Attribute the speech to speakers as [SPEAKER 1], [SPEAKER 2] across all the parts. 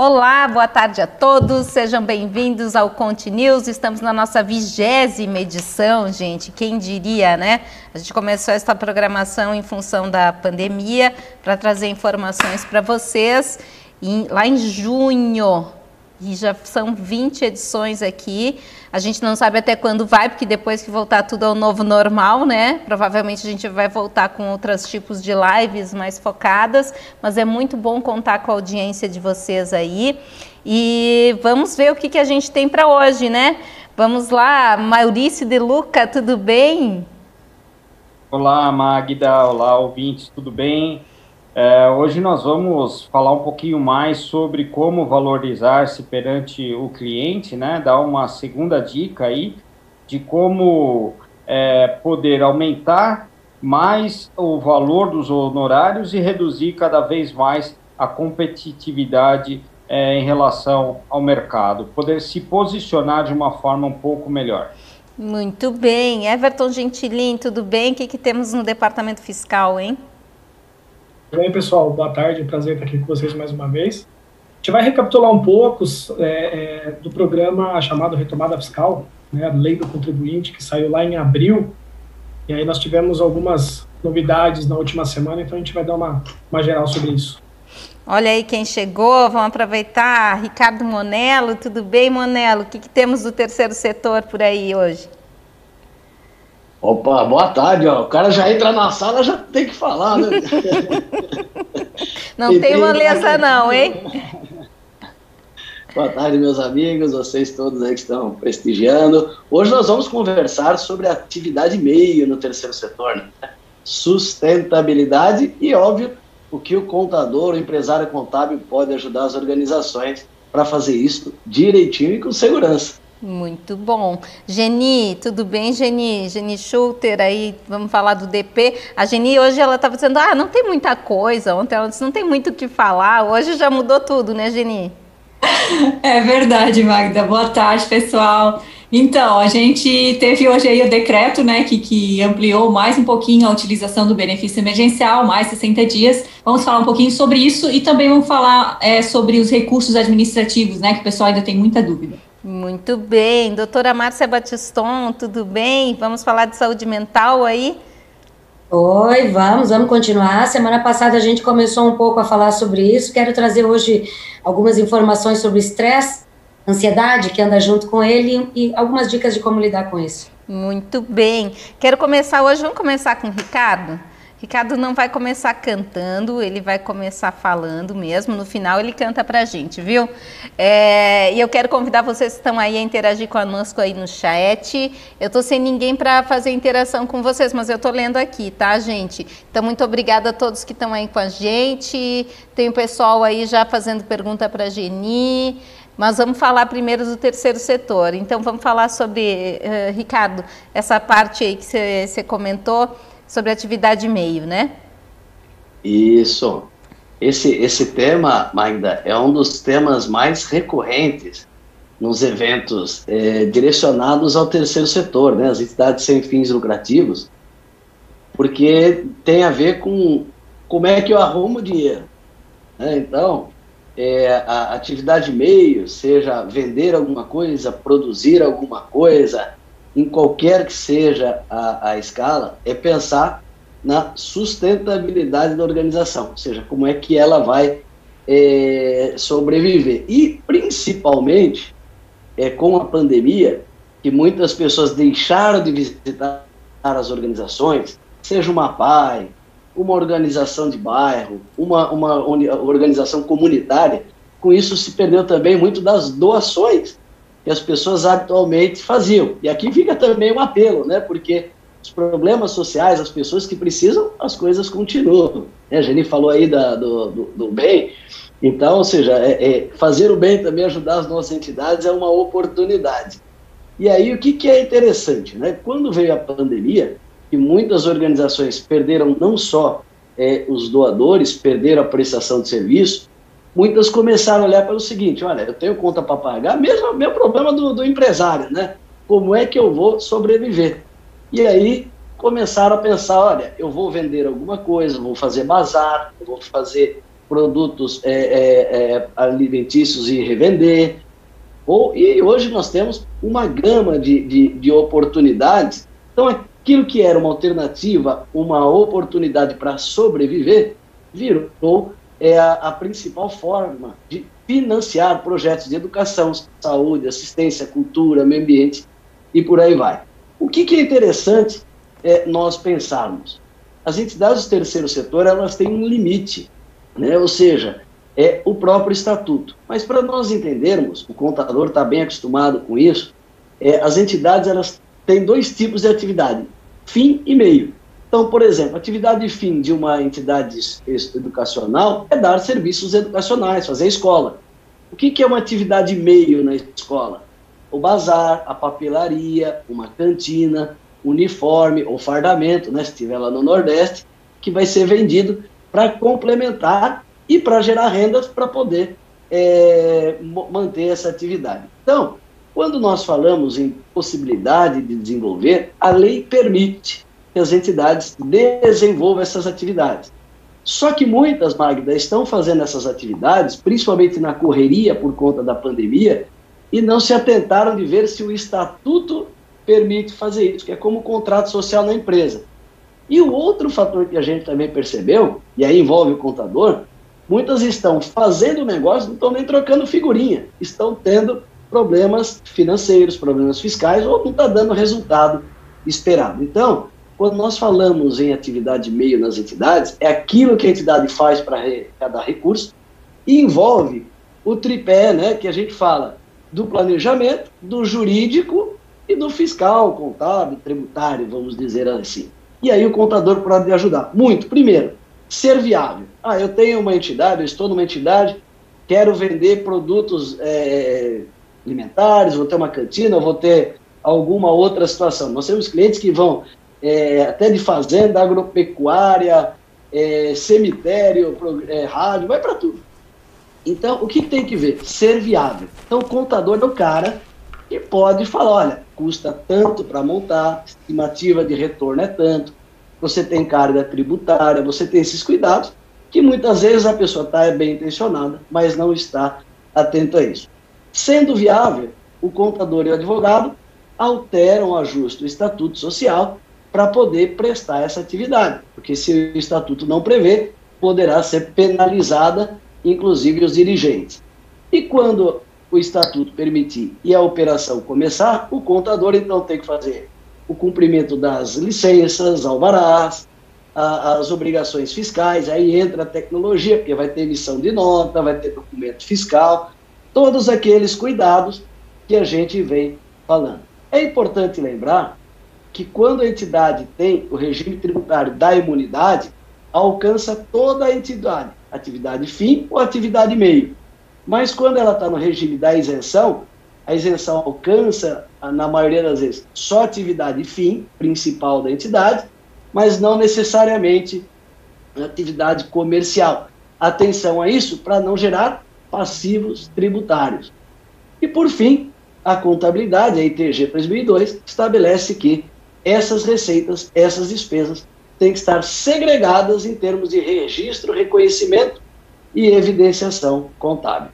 [SPEAKER 1] Olá, boa tarde a todos, sejam bem-vindos ao Conte News. Estamos na nossa vigésima edição, gente. Quem diria, né? A gente começou esta programação em função da pandemia para trazer informações para vocês. Lá em junho, e já são 20 edições aqui. A gente não sabe até quando vai, porque depois que voltar tudo ao novo normal, né? Provavelmente a gente vai voltar com outros tipos de lives mais focadas, mas é muito bom contar com a audiência de vocês aí. E vamos ver o que, que a gente tem para hoje, né? Vamos lá, Maurício de Luca, tudo bem?
[SPEAKER 2] Olá, Magda, olá, ouvintes, tudo bem? É, hoje nós vamos falar um pouquinho mais sobre como valorizar-se perante o cliente, né? Dar uma segunda dica aí de como é, poder aumentar mais o valor dos honorários e reduzir cada vez mais a competitividade é, em relação ao mercado, poder se posicionar de uma forma um pouco melhor.
[SPEAKER 1] Muito bem. Everton Gentilin, tudo bem? O que, que temos no departamento fiscal, hein?
[SPEAKER 3] Tudo bem, pessoal? Boa tarde, prazer estar aqui com vocês mais uma vez. A gente vai recapitular um pouco é, é, do programa chamado Retomada Fiscal, né, a Lei do Contribuinte, que saiu lá em abril, e aí nós tivemos algumas novidades na última semana, então a gente vai dar uma, uma geral sobre isso.
[SPEAKER 1] Olha aí quem chegou, vamos aproveitar. Ricardo Monelo, tudo bem, Monelo? O que, que temos do terceiro setor por aí hoje?
[SPEAKER 4] Opa, boa tarde, ó. O cara já entra na sala, já tem que falar, né?
[SPEAKER 1] não tem moleza não, hein?
[SPEAKER 4] Boa tarde, meus amigos, vocês todos aí que estão prestigiando. Hoje nós vamos conversar sobre a atividade meio no terceiro setor, né? Sustentabilidade e, óbvio, o que o contador, o empresário contábil pode ajudar as organizações para fazer isso direitinho e com segurança.
[SPEAKER 1] Muito bom. Geni, tudo bem, Geni? Geni Schulter, aí vamos falar do DP. A Geni hoje ela estava dizendo, ah, não tem muita coisa. Ontem ela disse, não tem muito o que falar. Hoje já mudou tudo, né, Geni?
[SPEAKER 5] É verdade, Magda. Boa tarde, pessoal. Então, a gente teve hoje aí o decreto, né, que, que ampliou mais um pouquinho a utilização do benefício emergencial, mais 60 dias. Vamos falar um pouquinho sobre isso e também vamos falar é, sobre os recursos administrativos, né, que o pessoal ainda tem muita dúvida.
[SPEAKER 1] Muito bem. Doutora Márcia Batiston, tudo bem? Vamos falar de saúde mental aí?
[SPEAKER 6] Oi, vamos, vamos continuar. Semana passada a gente começou um pouco a falar sobre isso. Quero trazer hoje algumas informações sobre estresse, ansiedade, que anda junto com ele, e algumas dicas de como lidar com isso.
[SPEAKER 1] Muito bem. Quero começar hoje, vamos começar com o Ricardo? Ricardo não vai começar cantando, ele vai começar falando mesmo. No final ele canta pra gente, viu? É, e eu quero convidar vocês que estão aí a interagir conosco aí no chat. Eu tô sem ninguém para fazer interação com vocês, mas eu tô lendo aqui, tá, gente? Então muito obrigada a todos que estão aí com a gente. Tem o pessoal aí já fazendo pergunta para Geni. Mas vamos falar primeiro do terceiro setor. Então vamos falar sobre, uh, Ricardo, essa parte aí que você comentou sobre atividade meio, né?
[SPEAKER 4] Isso. Esse, esse tema, Magda, é um dos temas mais recorrentes nos eventos é, direcionados ao terceiro setor, né, as entidades sem fins lucrativos, porque tem a ver com como é que eu arrumo dinheiro. Né? Então, é, a atividade meio, seja vender alguma coisa, produzir alguma coisa, em qualquer que seja a, a escala, é pensar na sustentabilidade da organização, ou seja, como é que ela vai é, sobreviver. E, principalmente, é, com a pandemia, que muitas pessoas deixaram de visitar as organizações, seja uma PAI, uma organização de bairro, uma, uma organização comunitária, com isso se perdeu também muito das doações que as pessoas habitualmente faziam. E aqui fica também um apelo, né? Porque os problemas sociais, as pessoas que precisam, as coisas continuam. Né? A Jenny falou aí da, do, do, do, bem, então, ou seja, é, é, fazer o bem também, ajudar as nossas entidades é uma oportunidade. E aí, o que, que é interessante? Né? Quando veio a pandemia, que muitas organizações perderam não só é, os doadores, perderam a prestação de serviço, muitas começaram a olhar pelo seguinte: olha, eu tenho conta para pagar, mesmo meu problema do, do empresário, né? Como é que eu vou sobreviver? E aí começaram a pensar: olha, eu vou vender alguma coisa, vou fazer bazar, vou fazer produtos é, é, é, alimentícios e revender. Ou, e hoje nós temos uma gama de, de, de oportunidades. Então, aquilo que era uma alternativa, uma oportunidade para sobreviver, virou é, a, a principal forma de financiar projetos de educação, saúde, assistência, cultura, meio ambiente e por aí vai. O que, que é interessante é nós pensarmos? As entidades do terceiro setor elas têm um limite, né? ou seja, é o próprio estatuto. Mas para nós entendermos, o contador está bem acostumado com isso, é, as entidades elas têm dois tipos de atividade, fim e meio. Então, por exemplo, a atividade fim de uma entidade educacional é dar serviços educacionais, fazer escola. O que, que é uma atividade meio na escola? O bazar, a papelaria, uma cantina, uniforme ou fardamento, né, se estiver lá no Nordeste, que vai ser vendido para complementar e para gerar rendas para poder é, manter essa atividade. Então, quando nós falamos em possibilidade de desenvolver, a lei permite que as entidades desenvolvam essas atividades. Só que muitas, Magda, estão fazendo essas atividades, principalmente na correria por conta da pandemia, e não se atentaram de ver se o estatuto permite fazer isso, que é como contrato social na empresa. E o outro fator que a gente também percebeu, e aí envolve o contador, muitas estão fazendo negócio, não estão nem trocando figurinha, estão tendo problemas financeiros, problemas fiscais, ou não está dando o resultado esperado. Então, quando nós falamos em atividade meio nas entidades, é aquilo que a entidade faz para arrecadar recursos e envolve o tripé, né, que a gente fala do planejamento, do jurídico e do fiscal, contábil, tributário, vamos dizer assim. E aí o contador pode ajudar. Muito. Primeiro, ser viável. Ah, eu tenho uma entidade, eu estou numa entidade, quero vender produtos é, alimentares, vou ter uma cantina, vou ter alguma outra situação. Nós temos clientes que vão é, até de fazenda, agropecuária, é, cemitério, é, rádio, vai para tudo. Então, o que, tem que ver? Ser viável. Então, o contador é o cara que pode falar, olha, custa tanto para montar, estimativa de retorno é tanto, você tem carga tributária, você tem esses cuidados, que muitas vezes a pessoa está bem intencionada, mas não está atento a isso. Sendo viável, o contador e o advogado alteram, ajustam o estatuto social para poder prestar essa atividade, porque se o estatuto não prevê, poderá ser penalizada, inclusive os dirigentes. E quando o estatuto permitir e a operação começar, o contador então tem que fazer o cumprimento das licenças, alvarás, a, as obrigações fiscais, aí entra a tecnologia, porque vai ter emissão de nota, vai ter documento fiscal, todos aqueles cuidados que a gente vem falando. É importante lembrar que quando a entidade tem o regime tributário da imunidade, alcança toda a entidade, atividade fim ou atividade meio. Mas quando ela está no regime da isenção, a isenção alcança, na maioria das vezes, só atividade fim, principal da entidade, mas não necessariamente atividade comercial. Atenção a isso para não gerar passivos tributários. E, por fim, a contabilidade, a ITG 2002, estabelece que essas receitas, essas despesas, têm que estar segregadas em termos de registro, reconhecimento e evidenciação contábil.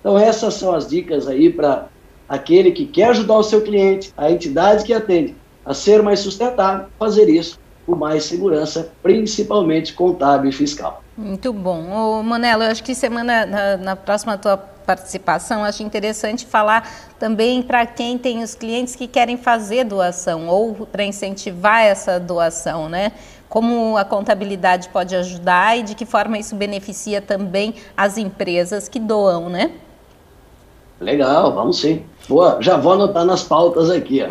[SPEAKER 4] Então, essas são as dicas aí para aquele que quer ajudar o seu cliente, a entidade que atende, a ser mais sustentável, fazer isso com mais segurança, principalmente contábil e fiscal.
[SPEAKER 1] Muito bom. Ô, Manela, eu acho que semana, na, na próxima tua participação, acho interessante falar também para quem tem os clientes que querem fazer doação ou para incentivar essa doação, né? Como a contabilidade pode ajudar e de que forma isso beneficia também as empresas que doam, né?
[SPEAKER 4] Legal, vamos sim. Boa, já vou anotar nas pautas aqui. Ó.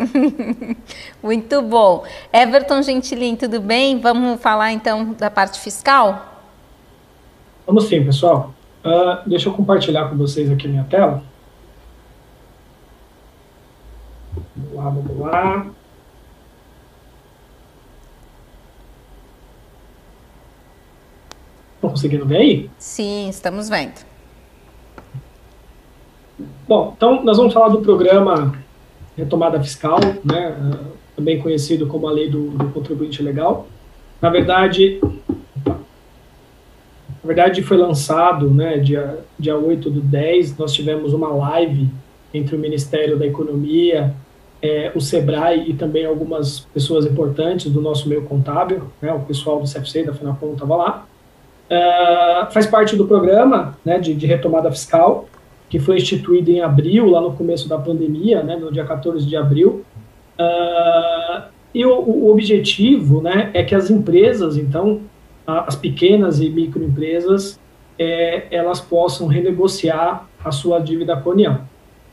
[SPEAKER 1] Muito bom. Everton Gentilin, tudo bem? Vamos falar então da parte fiscal?
[SPEAKER 3] Vamos sim, pessoal. Uh, deixa eu compartilhar com vocês aqui minha tela. Vamos lá, vamos lá. Estão conseguindo ver aí?
[SPEAKER 1] Sim, estamos vendo.
[SPEAKER 3] Bom, então nós vamos falar do programa Retomada Fiscal, né, também conhecido como a Lei do, do Contribuinte Legal. Na verdade, verdade, foi lançado, né, dia, dia 8 do 10, nós tivemos uma live entre o Ministério da Economia, é, o SEBRAE e também algumas pessoas importantes do nosso meio contábil, né, o pessoal do CFC, da FINAPOM estava lá. Uh, faz parte do programa né, de, de, retomada fiscal, que foi instituído em abril, lá no começo da pandemia, né, no dia 14 de abril. Uh, e o, o, objetivo né, é que as empresas, então, as pequenas e microempresas, é, elas possam renegociar a sua dívida com a União.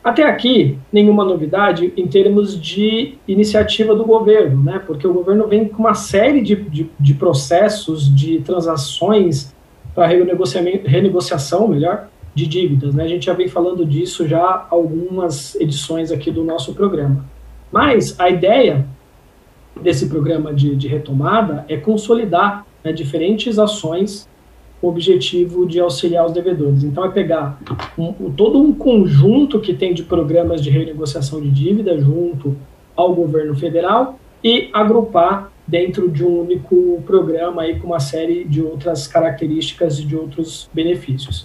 [SPEAKER 3] Até aqui, nenhuma novidade em termos de iniciativa do governo, né? porque o governo vem com uma série de, de, de processos, de transações para renegociação, melhor, de dívidas. Né? A gente já vem falando disso já algumas edições aqui do nosso programa. Mas a ideia desse programa de, de retomada é consolidar né, diferentes ações o objetivo de auxiliar os devedores. Então, é pegar um, todo um conjunto que tem de programas de renegociação de dívida junto ao governo federal e agrupar dentro de um único programa aí com uma série de outras características e de outros benefícios.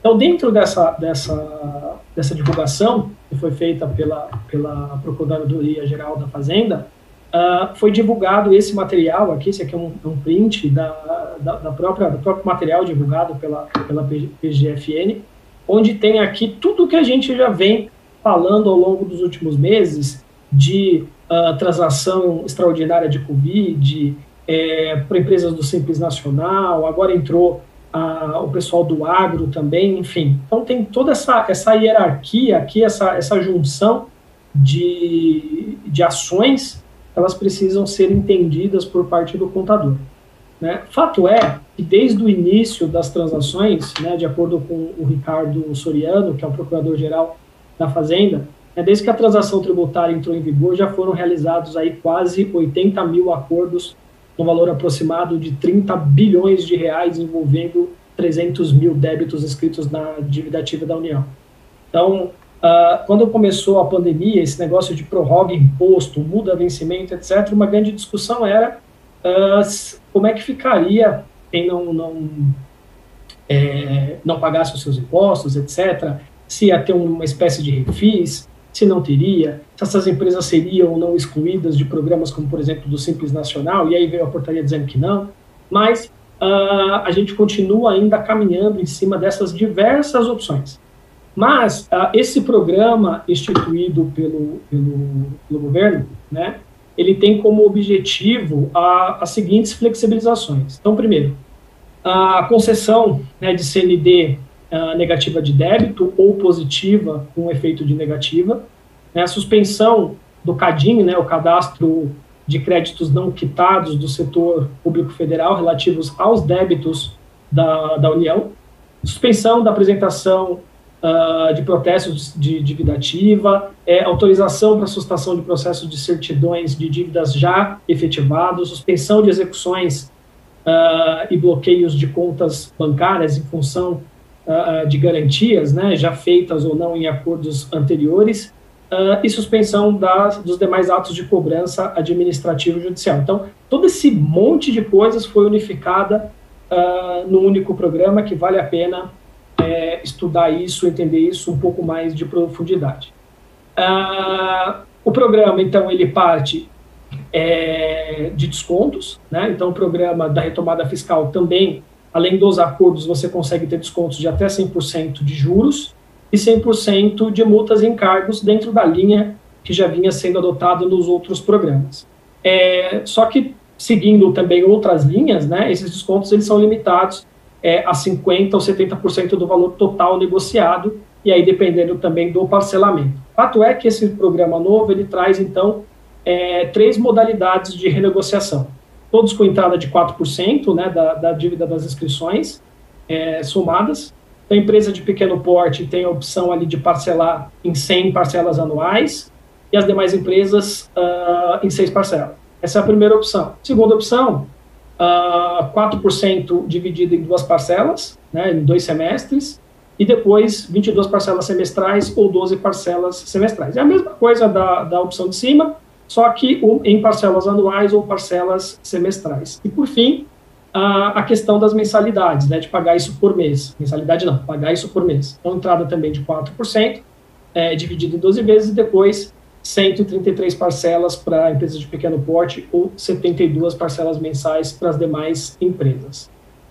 [SPEAKER 3] Então, dentro dessa, dessa, dessa divulgação que foi feita pela, pela Procuradoria Geral da Fazenda, Uh, foi divulgado esse material aqui, esse aqui é um, é um print da, da, da, própria, do próprio material divulgado pela, pela PGFN, onde tem aqui tudo que a gente já vem falando ao longo dos últimos meses de uh, transação extraordinária de Covid, é, para empresas do Simples Nacional, agora entrou uh, o pessoal do agro também, enfim. Então tem toda essa, essa hierarquia aqui, essa, essa junção de, de ações elas precisam ser entendidas por parte do contador. Né? Fato é que desde o início das transações, né, de acordo com o Ricardo Soriano, que é o procurador-geral da Fazenda, né, desde que a transação tributária entrou em vigor, já foram realizados aí quase 80 mil acordos no valor aproximado de 30 bilhões de reais envolvendo 300 mil débitos inscritos na dívida ativa da União. Então, Uh, quando começou a pandemia, esse negócio de prorroga imposto, muda vencimento, etc., uma grande discussão era uh, como é que ficaria quem não, não, é, não pagasse os seus impostos, etc., se ia ter uma espécie de refis, se não teria, se essas empresas seriam ou não excluídas de programas como, por exemplo, do Simples Nacional, e aí veio a portaria dizendo que não, mas uh, a gente continua ainda caminhando em cima dessas diversas opções. Mas uh, esse programa instituído pelo, pelo, pelo, governo, né, ele tem como objetivo a, as seguintes flexibilizações. Então, primeiro, a concessão né, de CND uh, ah, negativa de débito ou positiva com efeito de negativa, né, a suspensão do CADIM, né, o Cadastro de Créditos Não Quitados do Setor Público Federal relativos aos débitos da, da União, suspensão da apresentação uh, de protestos de dívida ativa, é, autorização para sustação de processos de certidões de dívidas já efetivados, suspensão de execuções uh, e bloqueios de contas bancárias em função uh, de garantias, né, já feitas ou não em acordos anteriores, e suspensão das, dos demais atos de cobrança administrativo e judicial. Então, todo esse monte de coisas foi unificada no único programa que vale a pena é, estudar isso, entender isso um pouco mais de profundidade. Ah, o programa, então, ele parte é, de descontos, né? Então, o programa da retomada fiscal também, além dos acordos, você consegue ter descontos de até 100% de juros e 100% de multas e encargos dentro da linha que já vinha sendo adotada nos outros programas. É, só que, seguindo também outras linhas, né, esses descontos eles são limitados é, a 50% ou 70% do valor total negociado, e aí dependendo também do parcelamento. Fato é que esse programa novo, ele traz, então, é, três modalidades de renegociação. Todos com entrada de 4% né, da, da dívida das inscrições é, somadas. A empresa de pequeno porte tem a opção ali de parcelar em 100 parcelas anuais e as demais empresas uh, em seis parcelas. Essa é a primeira opção. Segunda opção, uh, 4% dividido em duas parcelas, né, em dois semestres, e depois 22 parcelas semestrais ou 12 parcelas semestrais. É a mesma coisa da, da opção de cima, só que em parcelas anuais ou parcelas semestrais. E por fim, a, a questão das mensalidades, né, de pagar isso por mês. Mensalidade não, pagar isso por mês. Então, entrada também de 4%, é, dividido em 12 vezes, e depois 133 parcelas para empresas de pequeno porte ou 72 parcelas mensais para as demais empresas.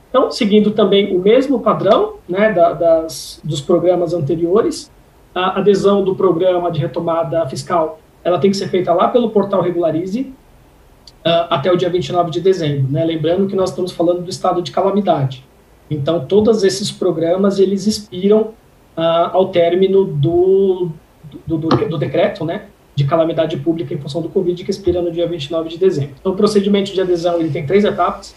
[SPEAKER 3] Então, seguindo também o mesmo padrão né, da, das, dos programas anteriores, a adesão do programa de retomada fiscal ela tem que ser feita lá pelo portal Regularize uh, até o dia 29 de dezembro. Né? Lembrando que nós estamos falando do estado de calamidade. Então, todos esses programas eles expiram uh, ao término do, do, do, do decreto né, de calamidade pública em função do Covid, que expira no dia 29 de dezembro. Então, o procedimento de adesão ele tem três etapas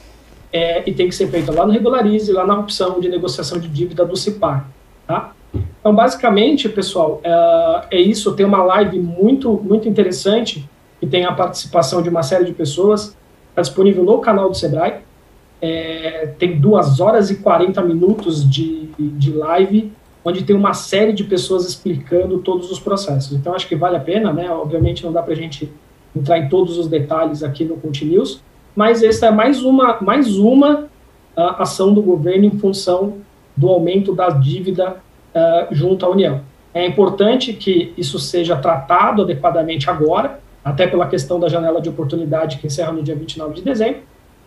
[SPEAKER 3] é, e tem que ser feito lá no Regularize, lá na opção de negociação de dívida do CIPAR, tá? Então, basicamente, pessoal, é, é isso. Tem uma live muito, muito interessante que tem a participação de uma série de pessoas. Está disponível no canal do Sebrae. É, tem duas horas e 40 minutos de, de live, onde tem uma série de pessoas explicando todos os processos. Então, acho que vale a pena, né? Obviamente, não dá para a gente entrar em todos os detalhes aqui no Continuous, mas essa é mais uma, mais uma uh, ação do governo em função do aumento da dívida uh, junto à União. É importante que isso seja tratado adequadamente agora, até pela questão da janela de oportunidade que encerra no dia 29 de dezembro,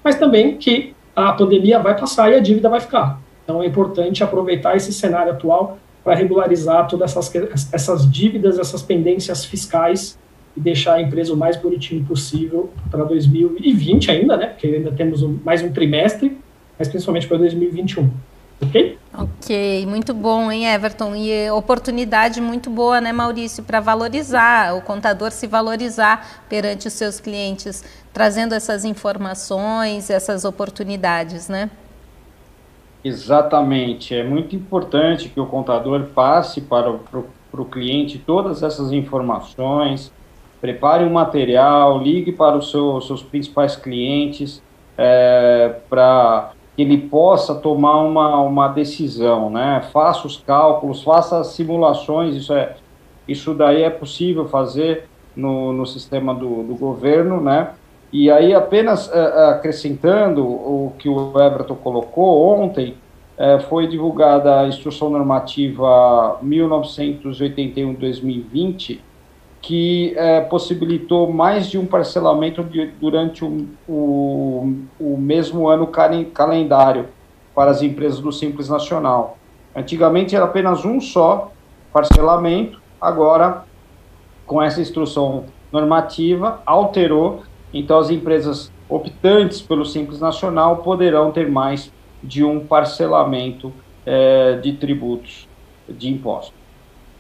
[SPEAKER 3] mas também que a pandemia vai passar e a dívida vai ficar. Então é importante aproveitar esse cenário atual para regularizar todas essas, essas dívidas, essas pendências fiscais e deixar a empresa o mais bonitinho possível para 2020 ainda, né? Porque ainda temos um, mais um trimestre, mas principalmente para 2021. Ok?
[SPEAKER 1] Ok, muito bom, hein, Everton? E oportunidade muito boa, né, Maurício, para valorizar, o contador se valorizar perante os seus clientes, trazendo essas informações, essas oportunidades, né?
[SPEAKER 2] Exatamente. É muito importante que o contador passe para o, para o cliente todas essas informações, prepare um material, ligue para os seu, seus principais clientes é, para que ele possa tomar uma, uma decisão, né? Faça os cálculos, faça as simulações, isso, é, isso daí é possível fazer no, no sistema do, do governo, né? E aí, apenas é, acrescentando o que o Everton colocou ontem, é, foi divulgada a Instrução Normativa 1981-2020, que possibilitou mais de um parcelamento de, durante o, o, o, mesmo ano calendário para as empresas do Simples Nacional. Antigamente era apenas um só parcelamento, agora, com essa instrução normativa, alterou, então as empresas optantes pelo Simples Nacional poderão ter mais de um parcelamento é, de tributos de impostos.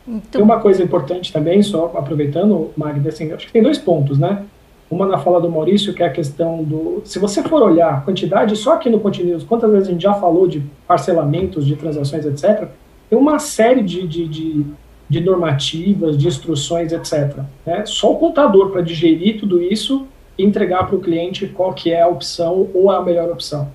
[SPEAKER 3] Muito... Tem uma coisa importante também, só aproveitando, Magda, assim, acho que tem dois pontos, né? Uma na fala do Maurício, que é a questão do. Se você for olhar a quantidade, só aqui no Continuous, quantas vezes a gente já falou de parcelamentos, de transações, etc., tem uma série de, de, de, de normativas, de instruções, etc. Né? Só o contador para digerir tudo isso entregar para o cliente qual que é a opção ou a melhor opção.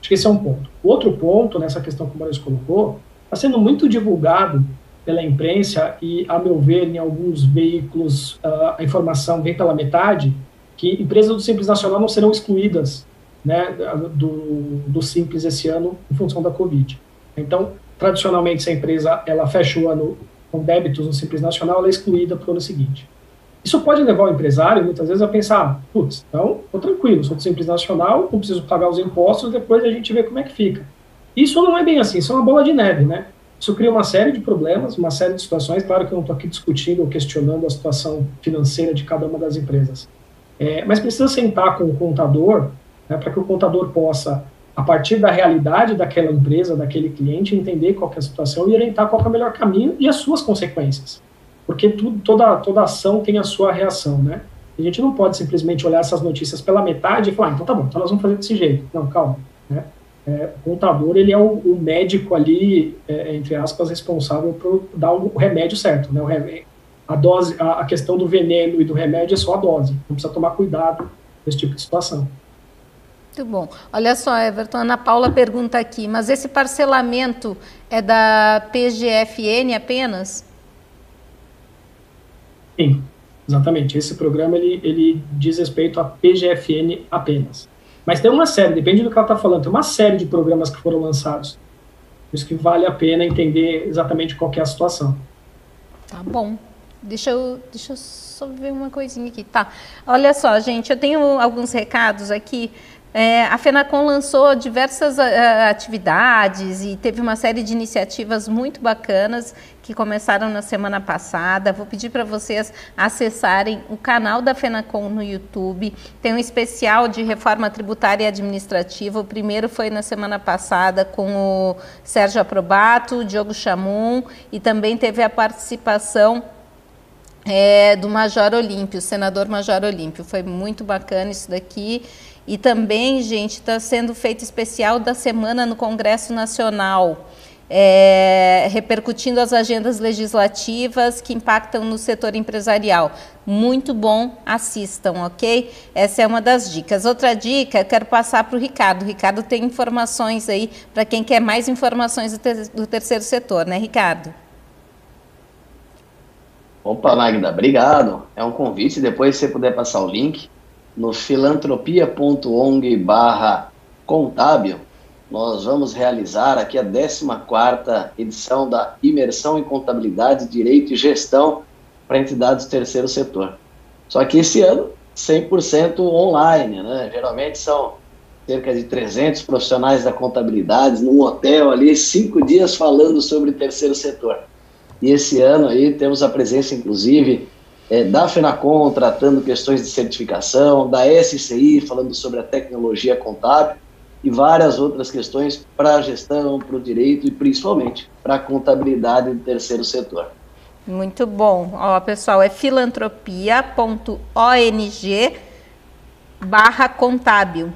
[SPEAKER 3] Acho que esse é um ponto. O outro ponto, nessa questão que o Maurício colocou, está sendo muito divulgado pela imprensa e, a meu ver, em alguns veículos, uh, a informação vem pela metade, que empresas do Simples Nacional não serão excluídas né, do, do Simples esse ano em função da Covid. Então, tradicionalmente, se a empresa ela fecha o ano com débitos no Simples Nacional, ela é excluída para o ano seguinte. Isso pode levar o empresário, muitas vezes, a pensar, putz, então, estou tranquilo, sou Simples Nacional, não preciso pagar os impostos, depois a gente vê como é que fica. Isso não é bem assim, isso é uma bola de neve, né? Isso cria uma série de problemas, uma série de situações. Claro que eu não estou aqui discutindo ou questionando a situação financeira de cada uma das empresas. É, mas precisa sentar com o contador né, para que o contador possa, a partir da realidade daquela empresa, daquele cliente, entender qual é a situação e orientar qual é o melhor caminho e as suas consequências. Porque tudo, toda, toda ação tem a sua reação, né? A gente não pode simplesmente olhar essas notícias pela metade e falar, ah, então tá bom, então nós vamos fazer desse jeito. Não, calma. Né? É, o contador ele é o, o médico ali, é, entre aspas, responsável por dar o remédio certo, né? O remédio, a dose, a, a, questão do veneno e do remédio é só a dose. Não precisa tomar cuidado com esse tipo de situação.
[SPEAKER 1] Muito bom. Olha só, Everton, Ana Paula pergunta aqui, mas esse parcelamento é da PGFN apenas?
[SPEAKER 3] Sim, exatamente. Esse programa ele, ele diz respeito à PGFN apenas. Mas tem uma série, depende do que ela está falando, tem uma série de programas que foram lançados. Por isso que vale a pena entender exatamente qual é a situação.
[SPEAKER 1] Tá bom. Deixa eu, deixa eu só ver uma coisinha aqui. Tá. Olha só, gente, eu tenho alguns recados aqui. É, a FENACOM lançou diversas uh, atividades e teve uma série de iniciativas muito bacanas que começaram na semana passada. Vou pedir para vocês acessarem o canal da FENACOM no YouTube. Tem um especial de reforma tributária e administrativa. O primeiro foi na semana passada com o Sérgio Aprobato, o Diogo Chamum e também teve a participação é, do Major Olímpio, senador Major Olímpio. Foi muito bacana isso daqui. E também, gente, está sendo feito especial da semana no Congresso Nacional, é, repercutindo as agendas legislativas que impactam no setor empresarial. Muito bom, assistam, ok? Essa é uma das dicas. Outra dica, eu quero passar para o Ricardo. Ricardo tem informações aí para quem quer mais informações do, ter do terceiro setor, né, Ricardo?
[SPEAKER 4] Opa, Magda, obrigado. É um convite. Depois, se você puder passar o link, no filantropia.ong barra contábil, nós vamos realizar aqui a 14ª edição da Imersão em Contabilidade, Direito e Gestão para entidades do terceiro setor. Só que esse ano, 100% online, né? Geralmente são cerca de 300 profissionais da contabilidade num hotel ali, cinco dias falando sobre terceiro setor. E esse ano aí temos a presença, inclusive, é, da FENACOM tratando questões de certificação, da SCI falando sobre a tecnologia contábil e várias outras questões para a gestão, para o direito e principalmente para a contabilidade do terceiro setor.
[SPEAKER 1] Muito bom. Ó, pessoal, é filantropia.ong barra contábil,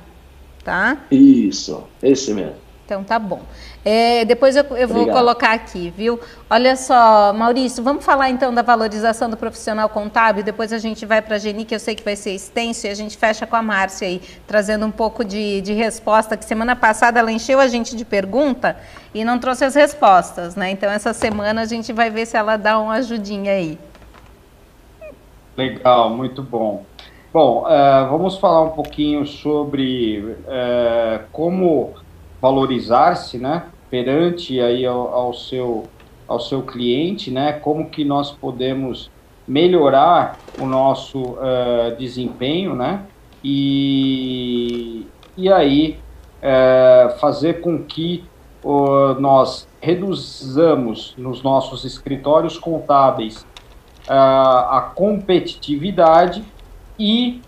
[SPEAKER 1] tá?
[SPEAKER 4] Isso, esse mesmo.
[SPEAKER 1] Então tá bom. É, depois eu, eu vou colocar aqui, viu? Olha só, Maurício, vamos falar então da valorização do profissional contábil, depois a gente vai para a Geni, que eu sei que vai ser extenso, e a gente fecha com a Márcia aí, trazendo um pouco de, de resposta, que semana passada ela encheu a gente de pergunta e não trouxe as respostas, né? Então essa semana a gente vai ver se ela dá uma ajudinha aí.
[SPEAKER 2] Legal, muito bom. Bom, uh, vamos falar um pouquinho sobre uh, como valorizar-se, né, perante aí ao, ao, seu ao seu cliente, né, como que nós podemos melhorar o nosso uh, desempenho, né, e, e aí uh, fazer com que uh, nós reduzamos nos nossos escritórios contábeis a competitividade e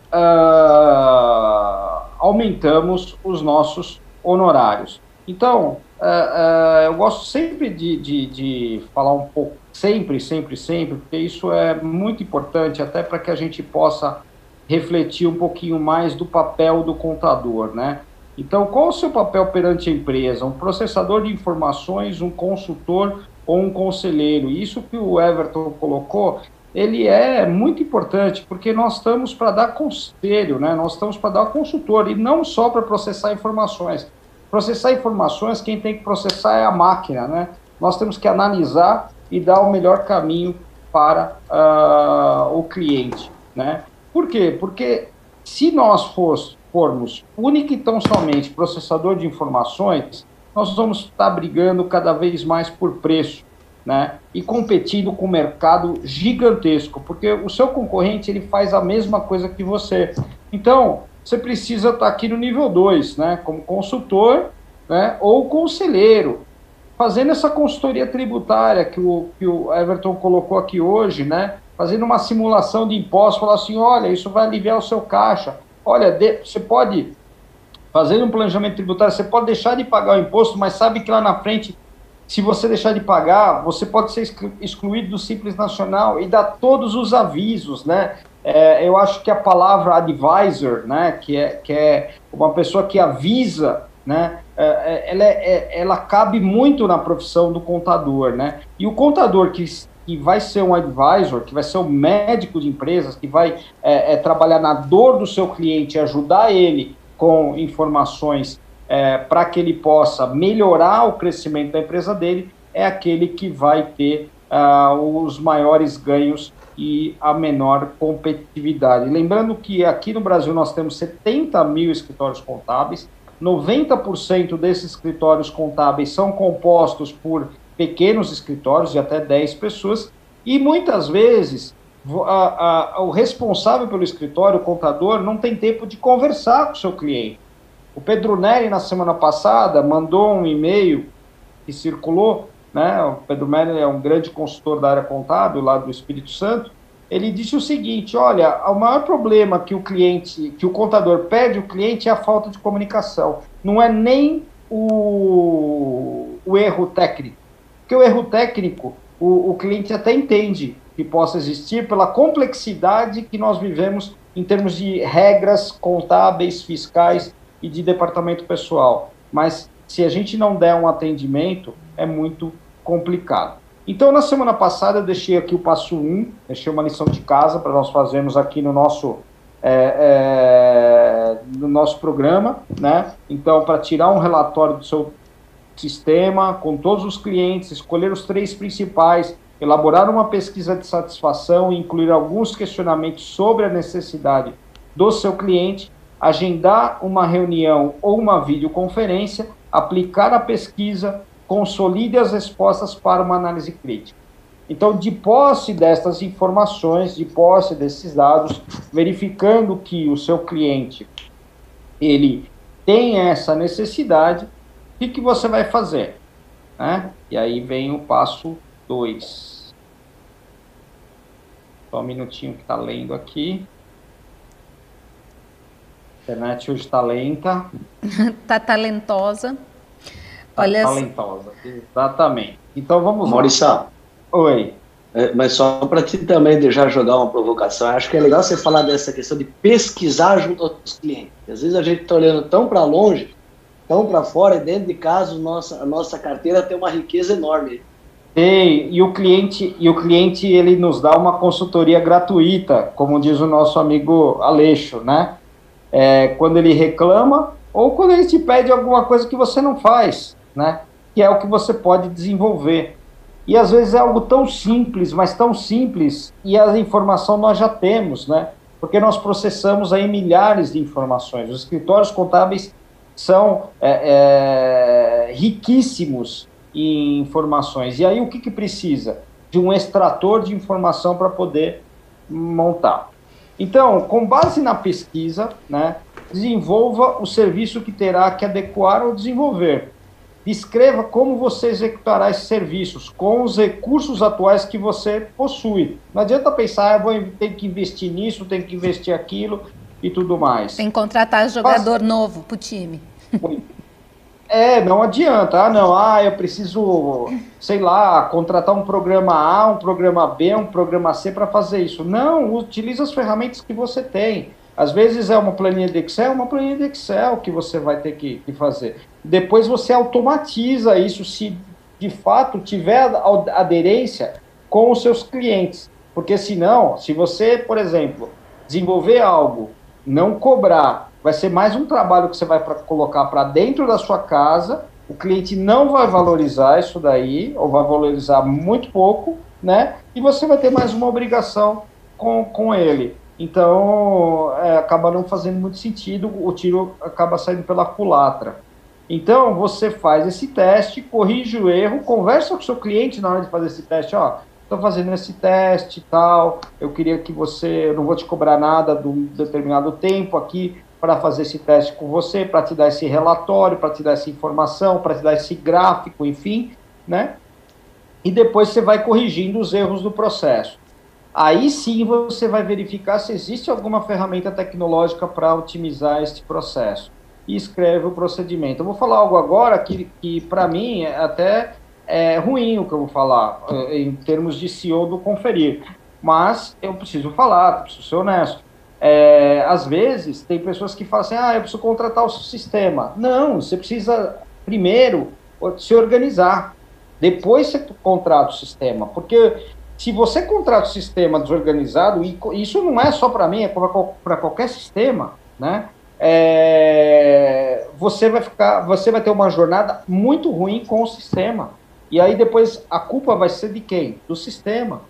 [SPEAKER 2] aumentamos os nossos honorários. Então, uh, uh, eu gosto sempre de, de, de, falar um pouco, sempre, sempre, sempre, porque isso é muito importante até para que a gente possa refletir um pouquinho mais do papel do contador, né? Então, qual o seu papel perante a empresa? Um processador de informações, um consultor ou um conselheiro? Isso que o Everton colocou, ele é muito importante, porque nós estamos para dar conselho, né? nós estamos para dar consultor, e não só para processar informações. Processar informações, quem tem que processar é a máquina, né? Nós temos que analisar e dar o melhor caminho para uh, o cliente, né? Por quê? Porque se nós for, formos único e tão somente processador de informações, nós vamos estar brigando cada vez mais por preço né? E competindo com um mercado gigantesco, porque o seu concorrente ele faz a mesma coisa que você. Então, você precisa estar aqui no nível 2, né? Como consultor, né? Ou conselheiro, fazendo essa consultoria tributária que o, que o Everton colocou aqui hoje, né? Fazendo uma simulação de impostos, falar assim, olha, isso vai aliviar o seu caixa. Olha, de, você pode, fazendo um planejamento tributário, você pode deixar de pagar o imposto, mas sabe que lá na frente se você deixar de pagar, você pode ser excluído do Simples Nacional e dar todos os avisos, né? É, eu acho que a palavra advisor, né, que é, que é uma pessoa que avisa, né, é, é ela, é, é, ela cabe muito na profissão do contador, né? E o contador que, que vai ser um advisor, que vai ser um médico de empresas, que vai é, trabalhar na dor do seu cliente, ajudar ele com informações é, para que ele possa melhorar o crescimento da empresa dele, é aquele que vai ter uh, os maiores ganhos e a menor competitividade. Lembrando que aqui no Brasil nós temos 70 mil escritórios contábeis, 90% desses escritórios contábeis são compostos por pequenos escritórios de até 10 pessoas, e muitas vezes a, a, o responsável pelo escritório, o contador, não tem tempo de conversar com o seu cliente. O Pedro Neri, na semana passada, mandou um e-mail que circulou né, o Pedro Melli é um grande consultor da área contábil lá do Espírito Santo, ele disse o seguinte, olha, o maior problema que o cliente, que o contador pede o cliente é a falta de comunicação, não é nem o, o erro técnico, porque o erro técnico, o, o cliente até entende que possa existir pela complexidade que nós vivemos em termos de regras contábeis, fiscais e de departamento pessoal, mas se a gente não der um atendimento, é muito complicado. Então, na semana passada, eu deixei aqui o passo 1, deixei uma lição de casa para nós fazermos aqui no nosso, é, é, no nosso programa. Né? Então, para tirar um relatório do seu sistema com todos os clientes, escolher os três principais, elaborar uma pesquisa de satisfação e incluir alguns questionamentos sobre a necessidade do seu cliente, agendar uma reunião ou uma videoconferência, aplicar a pesquisa, consolide as respostas para uma análise crítica. Então, de posse destas informações, de posse desses dados, verificando que o seu cliente ele tem essa necessidade, o que, que você vai fazer? Né? E aí vem o passo 2. Só um minutinho que está lendo aqui. A internet hoje está lenta.
[SPEAKER 1] Está talentosa. Olha
[SPEAKER 2] talentosa, exatamente. Então vamos
[SPEAKER 4] Maurício, lá.
[SPEAKER 2] Oi.
[SPEAKER 4] É, mas só para ti também já jogar uma provocação, acho que é legal você falar dessa questão de pesquisar junto aos clientes. Às vezes a gente está olhando tão para longe, tão para fora, e dentro de casa nossa, a nossa carteira tem uma riqueza enorme.
[SPEAKER 2] Tem, e o cliente, e o cliente ele nos dá uma consultoria gratuita, como diz o nosso amigo Aleixo, né? É, quando ele reclama ou quando ele te pede alguma coisa que você não faz né? Que é o que você pode desenvolver. E às vezes é algo tão simples, mas tão simples, e a informação nós já temos, né? Porque nós processamos aí milhares de informações. Os escritórios contábeis são é, é, riquíssimos em informações. E aí o que, que precisa? De um extrator de informação para poder montar. Então, com base na pesquisa, né, desenvolva o serviço que terá que adequar ou desenvolver. Descreva como você executará esses serviços com os recursos atuais que você possui. Não adianta pensar, ah, vou ter que investir nisso, tem que investir aquilo e tudo mais.
[SPEAKER 1] Tem que contratar jogador novo para o time.
[SPEAKER 2] É, não adianta. Ah, não, ah, eu preciso, sei lá, contratar um programa A, um programa B, um programa C para fazer isso. Não, utilize as ferramentas que você tem. Às vezes é uma planilha de Excel, uma planilha de Excel que você vai ter que, que fazer. Depois você automatiza isso se de fato tiver aderência com os seus clientes. Porque senão, se você, por exemplo, desenvolver algo, não cobrar, vai ser mais um trabalho que você vai pra, colocar para dentro da sua casa, o cliente não vai valorizar isso daí, ou vai valorizar muito pouco, né? E você vai ter mais uma obrigação com, com ele. Então, é, acaba não fazendo muito sentido, o tiro acaba saindo pela culatra. Então, você faz esse teste, corrige o erro, conversa com o seu cliente na hora de fazer esse teste, ó, estou fazendo esse teste e tal, eu queria que você, eu não vou te cobrar nada de um determinado tempo aqui para fazer esse teste com você, para te dar esse relatório, para te dar essa informação, para te dar esse gráfico, enfim, né? E depois você vai corrigindo os erros do processo. Aí sim você vai verificar se existe alguma ferramenta tecnológica para otimizar este processo. E escreve o procedimento. Eu vou falar algo agora que, que para mim, é até é ruim o que eu vou falar, é, em termos de CEO do Conferir. Mas eu preciso falar, preciso ser honesto. É, às vezes, tem pessoas que falam assim, ah, eu preciso contratar o sistema. Não, você precisa primeiro se organizar. Depois você contrata o sistema. Porque se você contrata o sistema desorganizado, e isso não é só para mim, é para qualquer sistema, né? É, você vai ficar, você vai ter uma jornada muito ruim com o sistema. E aí depois a culpa vai ser de quem? Do sistema.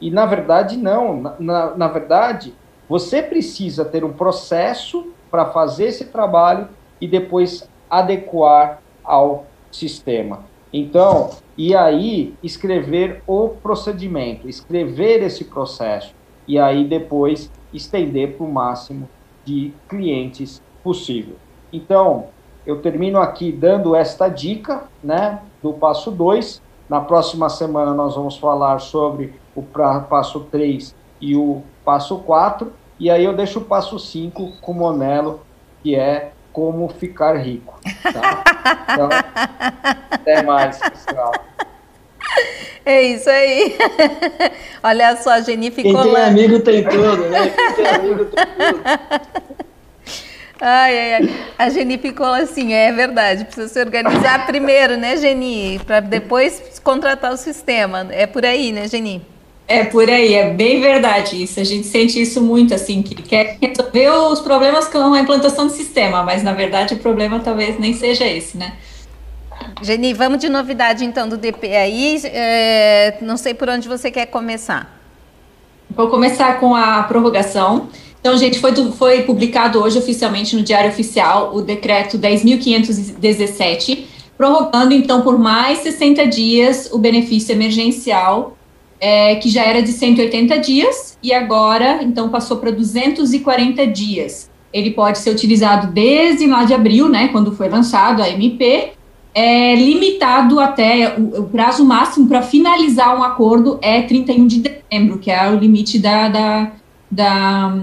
[SPEAKER 2] E na verdade, não. Na, na, na verdade, você precisa ter um processo para fazer esse trabalho e depois adequar ao sistema. Então, e aí escrever o procedimento, escrever esse processo e aí depois estender para o máximo de clientes possível. Então, eu termino aqui dando esta dica, né, do passo 2. Na próxima semana nós vamos falar sobre o passo 3 e o passo 4, e aí eu deixo o passo 5 com o Monelo, que é como ficar rico. Tá? Então, até mais, pessoal.
[SPEAKER 1] É isso aí. Olha só, a Geni ficou
[SPEAKER 4] Quem tem
[SPEAKER 1] lá.
[SPEAKER 4] amigo tem tudo, né? Quem tem amigo tem tudo.
[SPEAKER 1] Ai, ai, ai. A Geni ficou assim, é verdade. Precisa se organizar primeiro, né, Geni? Para depois contratar o sistema. É por aí, né, Geni?
[SPEAKER 5] É por aí, é bem verdade isso. A gente sente isso muito, assim, que quer resolver os problemas com a implantação do sistema, mas na verdade o problema talvez nem seja esse, né?
[SPEAKER 1] Geni, vamos de novidade então do DP aí. É, não sei por onde você quer começar.
[SPEAKER 5] Vou começar com a prorrogação. Então, gente, foi, foi publicado hoje oficialmente no Diário Oficial o decreto 10.517, prorrogando então por mais 60 dias o benefício emergencial, é, que já era de 180 dias e agora então passou para 240 dias. Ele pode ser utilizado desde lá de abril, né, quando foi lançado a MP, é limitado até o, o prazo máximo para finalizar um acordo é 31 de dezembro, que é o limite da, da, da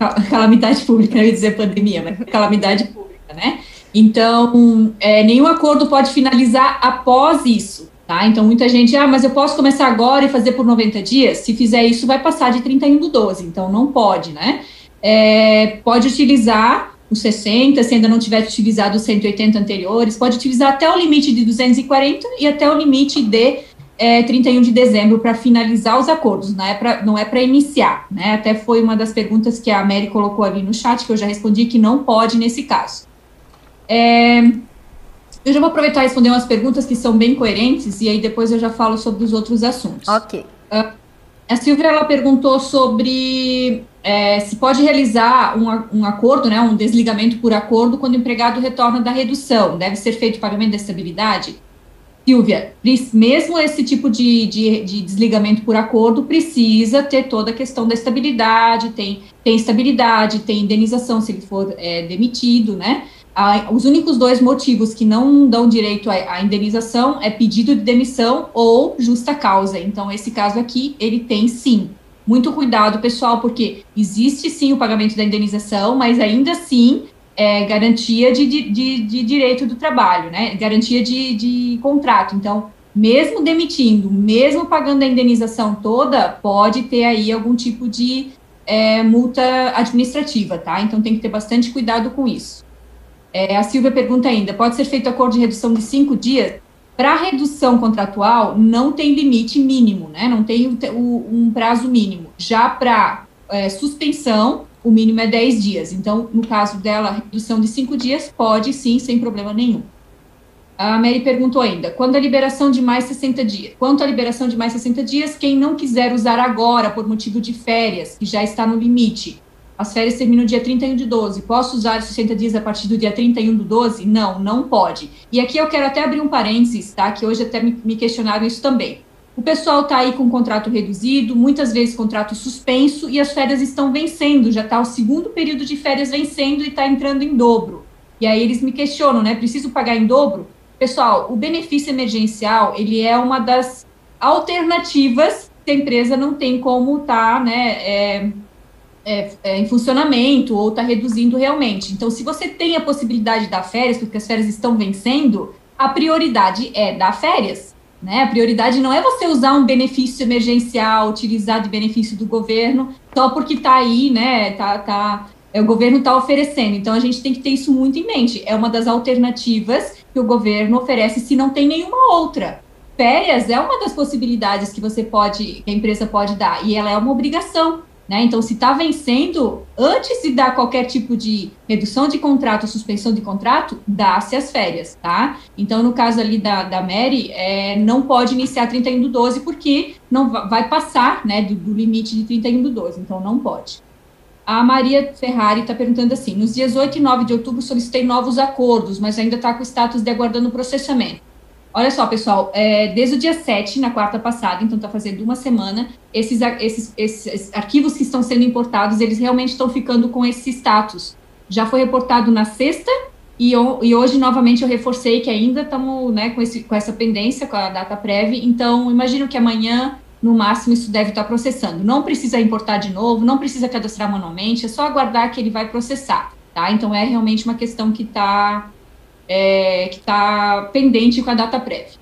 [SPEAKER 5] calamidade pública, eu ia dizer pandemia, mas calamidade pública, né? Então, é, nenhum acordo pode finalizar após isso, tá? Então, muita gente, ah, mas eu posso começar agora e fazer por 90 dias? Se fizer isso, vai passar de 31 do 12, então não pode, né? É, pode utilizar os 60, se ainda não tiver utilizado os 180 anteriores, pode utilizar até o limite de 240 e até o limite de é, 31 de dezembro para finalizar os acordos, não é para não é para iniciar, né? Até foi uma das perguntas que a Mary colocou ali no chat que eu já respondi que não pode nesse caso. É, eu já vou aproveitar e responder umas perguntas que são bem coerentes e aí depois eu já falo sobre os outros assuntos.
[SPEAKER 1] Ok.
[SPEAKER 5] Uh, a Silvia ela perguntou sobre é, se pode realizar um, um, acordo, né, um desligamento por acordo quando o empregado retorna da redução. Deve ser feito pagamento da estabilidade? Silvia, mesmo esse tipo de, de, de, desligamento por acordo precisa ter toda a questão da estabilidade, tem, tem estabilidade, tem indenização se ele for é, demitido, né? Ah, os únicos dois motivos que não dão direito à, indenização é pedido de demissão ou justa causa. Então, esse caso aqui, ele tem sim. Muito cuidado, pessoal, porque existe sim o pagamento da indenização, mas ainda assim é, garantia de, de, de, de, direito do trabalho, né? Garantia de, de contrato. Então, mesmo demitindo, mesmo pagando a indenização toda, pode ter aí algum tipo de é, multa administrativa, tá? Então tem que ter bastante cuidado com isso. É, a Silvia pergunta ainda: pode ser feito acordo de redução de cinco dias? Para redução contratual, não tem limite mínimo, né? Não tem um prazo mínimo. Já para é, suspensão, o mínimo é 10 dias. Então, no caso dela, redução de 5 dias, pode sim, sem problema nenhum. A Mary perguntou ainda, quando a liberação de mais 60 dias? Quanto à liberação de mais 60 dias, quem não quiser usar agora por motivo de férias, que já está no limite, as férias terminam dia 31 de 12, posso usar 60 dias a partir do dia 31 do 12? Não, não pode. E aqui eu quero até abrir um parênteses, tá? Que hoje até me, questionaram isso também. O pessoal está aí com contrato reduzido, muitas vezes contrato suspenso, e as férias estão vencendo, já está o segundo período de férias vencendo e está entrando em dobro. E aí eles me questionam, né? Preciso pagar em dobro? Pessoal, o benefício emergencial, ele é uma das alternativas que a empresa não tem como estar, tá, né, é, é, é, em funcionamento ou está reduzindo realmente. Então, se você tem a possibilidade de dar férias, porque as férias estão vencendo, a prioridade é dar férias. Né? A prioridade não é você usar um benefício emergencial, utilizar de benefício do governo, só porque está aí, né? Tá, tá, é, o governo está oferecendo. Então a gente tem que ter isso muito em mente. É uma das alternativas que o governo oferece se não tem nenhuma outra. Férias é uma das possibilidades que você pode, que a empresa pode dar, e ela é uma obrigação. Né? Então, se está vencendo, antes de dar qualquer tipo de redução de contrato, suspensão de contrato, dá-se as férias, tá? Então, no caso ali da, da Mary, é, não pode iniciar 31 do 12, porque não vai passar né, do, do limite de 31 do 12, então não pode. A Maria Ferrari está perguntando assim: nos dias 8 e 9 de outubro solicitei novos acordos, mas ainda está com o status de aguardando processamento. Olha só, pessoal, é, desde o dia 7, na quarta passada, então está fazendo uma semana, esses, esses, esses arquivos que estão sendo importados, eles realmente estão ficando com esse status. Já foi reportado na sexta, e, e hoje, novamente, eu reforcei que ainda estamos né, com, com essa pendência, com a data prévia, então imagino que amanhã, no máximo, isso deve estar tá processando. Não precisa importar de novo, não precisa cadastrar manualmente, é só aguardar que ele vai processar, tá? Então, é realmente uma questão que está é, que está pendente com a data prévia.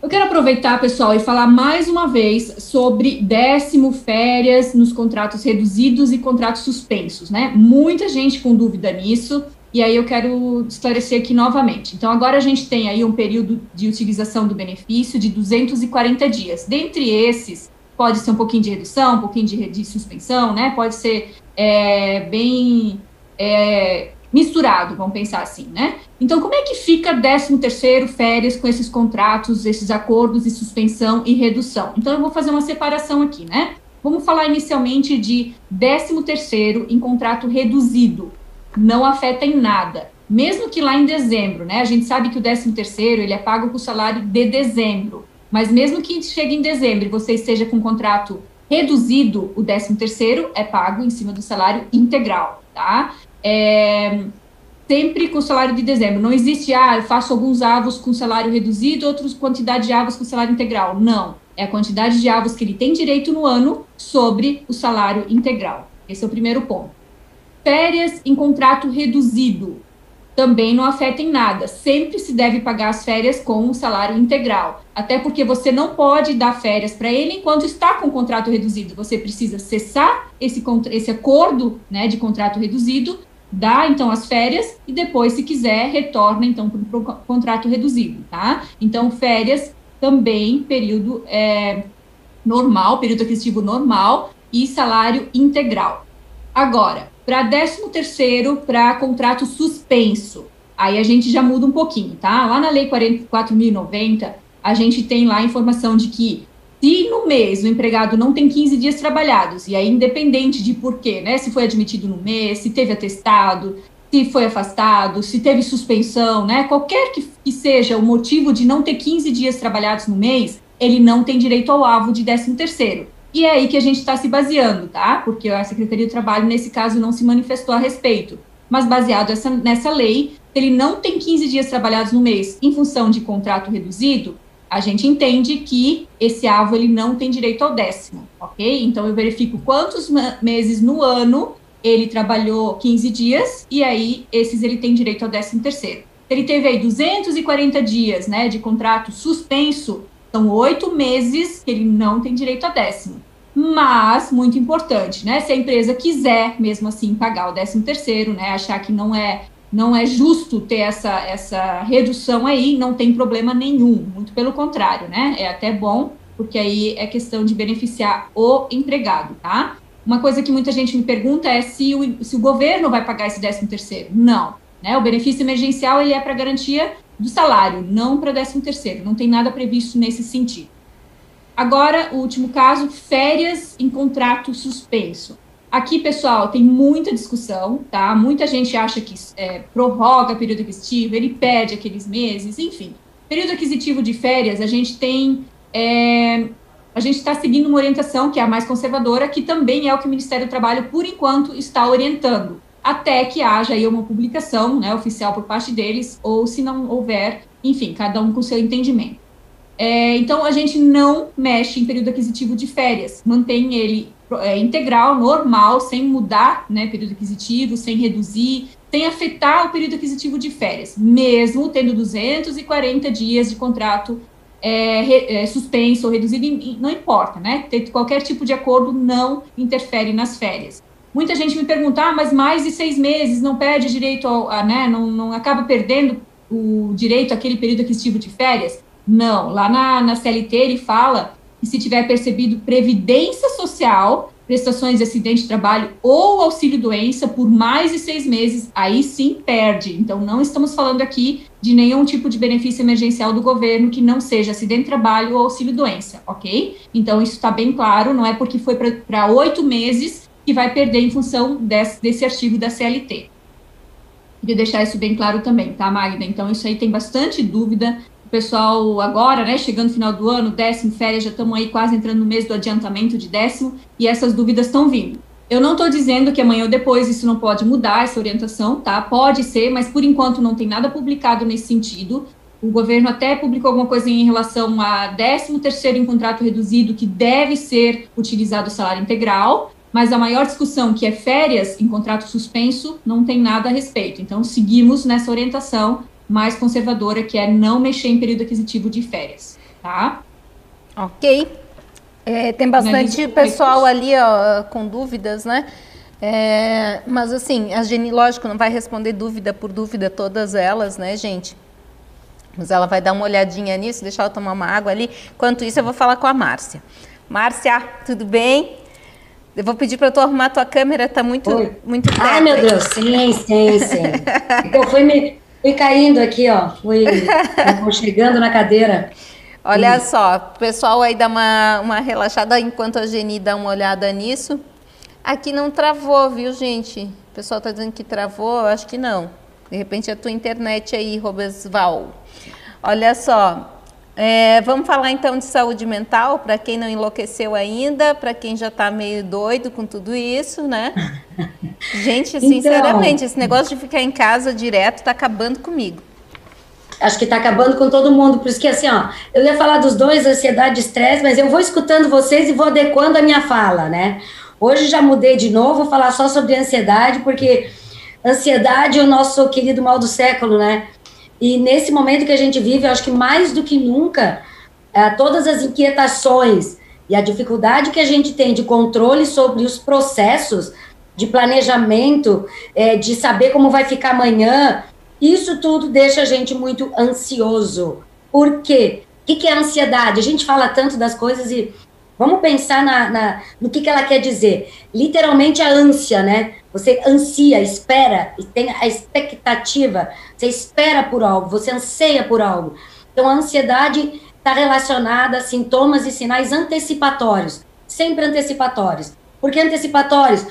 [SPEAKER 5] Eu quero aproveitar, pessoal, e falar mais uma vez sobre décimo férias nos contratos reduzidos e contratos suspensos, né? Muita gente com dúvida nisso, e aí eu quero esclarecer aqui novamente. Então, agora a gente tem aí um período de utilização do benefício de 240 dias. Dentre esses, pode ser um pouquinho de redução, um pouquinho de, de suspensão, né? Pode ser é, bem é, misturado, vamos pensar assim, né? Então, como é que fica 13 terceiro férias com esses contratos, esses acordos de suspensão e redução? Então, eu vou fazer uma separação aqui, né? Vamos falar inicialmente de 13 terceiro em contrato reduzido. Não afeta em nada. Mesmo que lá em dezembro, né? A gente sabe que o 13 terceiro, ele é pago com o salário de dezembro. Mas mesmo que chegue em dezembro e você esteja com um contrato reduzido, o 13 terceiro é pago em cima do salário integral, tá? É, sempre com salário de dezembro. Não existe, ah, eu faço alguns avos com salário reduzido, outros quantidade de avos com salário integral. Não. É a quantidade de avos que ele tem direito no ano sobre o salário integral. Esse é o primeiro ponto. Férias em contrato reduzido também não afeta em nada. Sempre se deve pagar as férias com o salário integral. Até porque você não pode dar férias para ele enquanto está com o contrato reduzido. Você precisa cessar esse, esse acordo né, de contrato reduzido dá então as férias e depois, se quiser, retorna então para o contrato reduzido, tá? Então, férias também, período é, normal, período aquisitivo normal e salário integral. Agora, para 13 terceiro, para contrato suspenso, aí a gente já muda um pouquinho, tá? Lá na Lei 44.090, a gente tem lá a informação de que se no mês o empregado não tem 15 dias trabalhados, e aí independente de porquê, né? Se foi admitido no mês, se teve atestado, se foi afastado, se teve suspensão, né? Qualquer que, que seja o motivo de não ter 15 dias trabalhados no mês, ele não tem direito ao alvo de 13 terceiro. E é aí que a gente está se baseando, tá? Porque a Secretaria do Trabalho, nesse caso, não se manifestou a respeito. Mas baseado essa, nessa lei, ele não tem 15 dias trabalhados no mês em função de contrato reduzido, a gente entende que esse avo ele não tem direito ao décimo, ok? Então eu verifico quantos meses no ano ele trabalhou 15 dias e aí esses ele tem direito ao décimo terceiro. Ele teve aí 240 dias, né, de contrato suspenso, são oito meses que ele não tem direito a décimo. Mas, muito importante, né, se a empresa quiser mesmo assim pagar o décimo terceiro, né, achar que não é não é justo ter essa, essa redução aí, não tem problema nenhum, muito pelo contrário, né? É até bom, porque aí é questão de beneficiar o empregado, tá? Uma coisa que muita gente me pergunta é se o, se o governo vai pagar esse 13 terceiro. Não, né? O benefício emergencial, ele é para garantia do salário, não para 13 terceiro, não tem nada previsto nesse sentido. Agora, o último caso, férias em contrato suspenso. Aqui, pessoal, tem muita discussão, tá? Muita gente acha que é, prorroga período aquisitivo, ele pede aqueles meses, enfim. Período aquisitivo de férias, a gente tem. É, a gente está seguindo uma orientação que é a mais conservadora, que também é o que o Ministério do Trabalho, por enquanto, está orientando, até que haja aí uma publicação né, oficial por parte deles, ou se não houver, enfim, cada um com seu entendimento. É, então, a gente não mexe em período aquisitivo de férias, mantém ele é, integral, normal, sem mudar né, período aquisitivo, sem reduzir, sem afetar o período aquisitivo de férias, mesmo tendo 240 dias de contrato é, re, é, suspenso ou reduzido, não importa, né? Ter qualquer tipo de acordo não interfere nas férias. Muita gente me pergunta, ah, mas mais de seis meses não perde direito, ao, a, né? Não, não acaba perdendo o direito àquele período aquisitivo de férias? Não, lá na, na CLT ele fala e se tiver percebido previdência social, prestações de acidente de trabalho ou auxílio-doença por mais de seis meses, aí sim perde. Então, não estamos falando aqui de nenhum tipo de benefício emergencial do governo que não seja acidente de trabalho ou auxílio-doença, ok? Então, isso está bem claro, não é porque foi para oito meses que vai perder em função desse, desse artigo da CLT. Queria deixar isso bem claro também, tá, Magda? Então, isso aí tem bastante dúvida. O pessoal agora, né, chegando no final do ano, décimo, férias, já estamos aí quase entrando no mês do adiantamento de décimo, e essas dúvidas estão vindo. Eu não estou dizendo que amanhã ou depois isso não pode mudar, essa orientação, tá? Pode ser, mas por enquanto não tem nada publicado nesse sentido. O governo até publicou alguma coisa em relação a 13 terceiro em contrato reduzido, que deve ser utilizado o salário integral, mas a maior discussão, que é férias em contrato suspenso, não tem nada a respeito. Então, seguimos nessa orientação mais conservadora, que é não mexer em período aquisitivo de férias, tá?
[SPEAKER 1] Ok. É, tem bastante pessoal ali ó, com dúvidas, né? É, mas assim, a Geni, lógico, não vai responder dúvida por dúvida todas elas, né, gente? Mas ela vai dar uma olhadinha nisso, deixar eu tomar uma água ali. Enquanto isso, eu vou falar com a Márcia. Márcia, tudo bem? Eu vou pedir para tu arrumar tua câmera, tá muito, Oi. muito.
[SPEAKER 6] Ai, meu Deus, sim, sim, sim. então fui me, Fui caindo aqui, ó. Fui chegando na cadeira.
[SPEAKER 1] Olha e... só, o pessoal aí dá uma, uma relaxada enquanto a Geni dá uma olhada nisso. Aqui não travou, viu, gente? O pessoal tá dizendo que travou, eu acho que não. De repente é a tua internet aí, Robesval. Olha só, é, vamos falar então de saúde mental, para quem não enlouqueceu ainda, para quem já está meio doido com tudo isso, né? Gente, então, sinceramente, esse negócio de ficar em casa direto está acabando comigo.
[SPEAKER 6] Acho que está acabando com todo mundo, por isso que assim, ó, eu ia falar dos dois, ansiedade e estresse, mas eu vou escutando vocês e vou adequando a minha fala, né? Hoje já mudei de novo, vou falar só sobre ansiedade, porque ansiedade é o nosso querido mal do século, né? E nesse momento que a gente vive, eu acho que mais do que nunca, é, todas as inquietações e a dificuldade que a gente tem de controle sobre os processos de planejamento, é, de saber como vai ficar amanhã, isso tudo deixa a gente muito ansioso. Por quê? O que, que é ansiedade? A gente fala tanto das coisas e vamos pensar na, na, no que, que ela quer dizer. Literalmente a ânsia, né? Você ansia, espera, tem a expectativa, você espera por algo, você anseia por algo. Então, a ansiedade está relacionada a sintomas e sinais antecipatórios, sempre antecipatórios. Por que antecipatórios?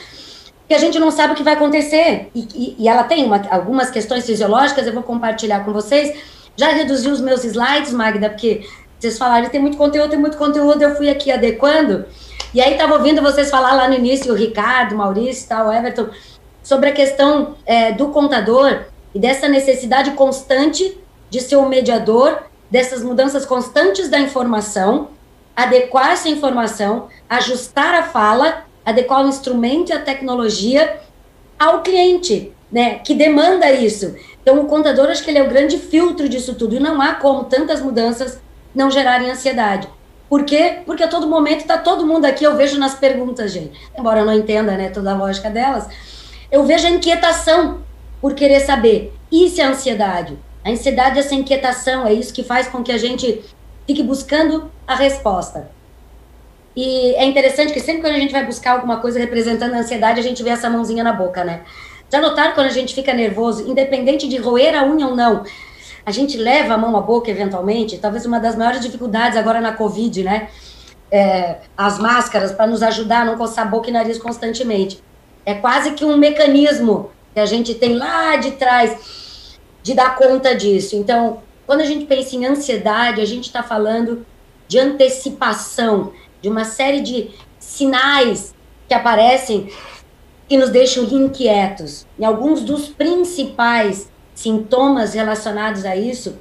[SPEAKER 6] Porque a gente não sabe o que vai acontecer. E, e, e ela tem uma, algumas questões fisiológicas, eu vou compartilhar com vocês. Já reduzi os meus slides, Magda, porque vocês falaram, tem muito conteúdo, tem muito conteúdo, eu fui aqui adequando. E aí estava ouvindo vocês falar lá no início, o Ricardo, o Maurício, tal, o Everton, sobre a questão é, do contador e dessa necessidade constante de ser um mediador dessas mudanças constantes da informação, adequar essa informação, ajustar a fala, adequar o instrumento e a tecnologia ao cliente, né, que demanda isso. Então, o contador, acho que ele é o grande filtro disso tudo, e não há como tantas mudanças não gerarem ansiedade. Por quê? Porque a todo momento está todo mundo aqui, eu vejo nas perguntas, gente, embora eu não entenda né, toda a lógica delas, eu vejo a inquietação por querer saber. Isso é ansiedade. A ansiedade é essa inquietação, é isso que faz com que a gente fique buscando a resposta. E é interessante que sempre quando a gente vai buscar alguma coisa representando a ansiedade, a gente vê essa mãozinha na boca, né? Já notaram quando a gente fica nervoso, independente de roer a unha ou não, a gente leva a mão à boca eventualmente, talvez uma das maiores dificuldades agora na Covid, né? É, as máscaras para nos ajudar a não coçar boca e nariz constantemente. É quase que um mecanismo que a gente tem lá de trás de dar conta disso. Então, quando a gente pensa em ansiedade, a gente está falando de antecipação, de uma série de sinais que aparecem e nos deixam inquietos. E alguns dos principais sintomas relacionados a isso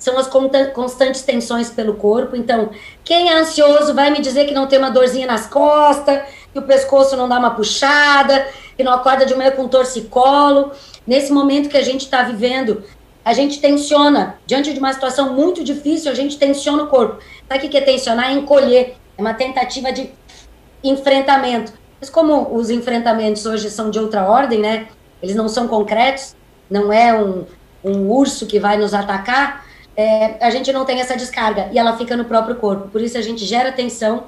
[SPEAKER 6] são as constantes tensões pelo corpo. Então, quem é ansioso vai me dizer que não tem uma dorzinha nas costas, que o pescoço não dá uma puxada, que não acorda de manhã com torcicolo. Nesse momento que a gente está vivendo, a gente tensiona. Diante de uma situação muito difícil, a gente tensiona o corpo. Sabe o que é tensionar? É encolher. É uma tentativa de enfrentamento. Mas como os enfrentamentos hoje são de outra ordem, né? Eles não são concretos, não é um, um urso que vai nos atacar, é, a gente não tem essa descarga e ela fica no próprio corpo. Por isso a gente gera tensão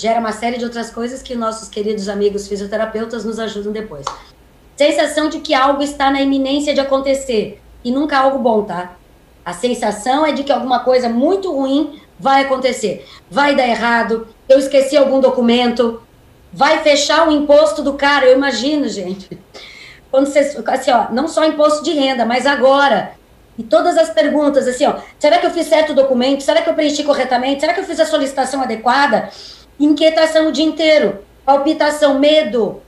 [SPEAKER 6] gera uma série de outras coisas que nossos queridos amigos fisioterapeutas nos ajudam depois. Sensação de que algo está na iminência de acontecer e nunca algo bom, tá? A sensação é de que alguma coisa muito ruim vai acontecer. Vai dar errado, eu esqueci algum documento, vai fechar o imposto do cara, eu imagino, gente. Quando você, assim, ó, não só imposto de renda, mas agora, e todas as perguntas, assim, ó, será que eu fiz certo o documento? Será que eu preenchi corretamente? Será que eu fiz a solicitação adequada? Inquietação o dia inteiro, palpitação, medo.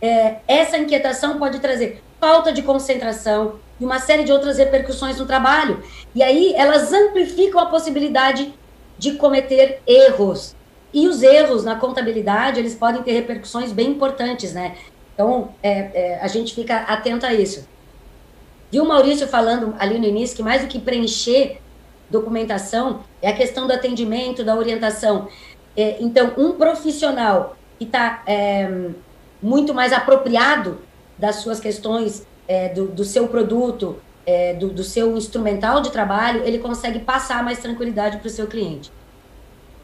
[SPEAKER 6] É, essa inquietação pode trazer falta de concentração e uma série de outras repercussões no trabalho. E aí elas amplificam a possibilidade de cometer erros. E os erros na contabilidade, eles podem ter repercussões bem importantes, né? Então, é, é, a gente fica atento a isso. Viu o Maurício falando ali no início que mais do que preencher documentação é a questão do atendimento, da orientação. É, então, um profissional que está é, muito mais apropriado das suas questões, é, do, do, seu produto, é, do, do seu instrumental de trabalho, ele consegue passar mais tranquilidade para o seu cliente.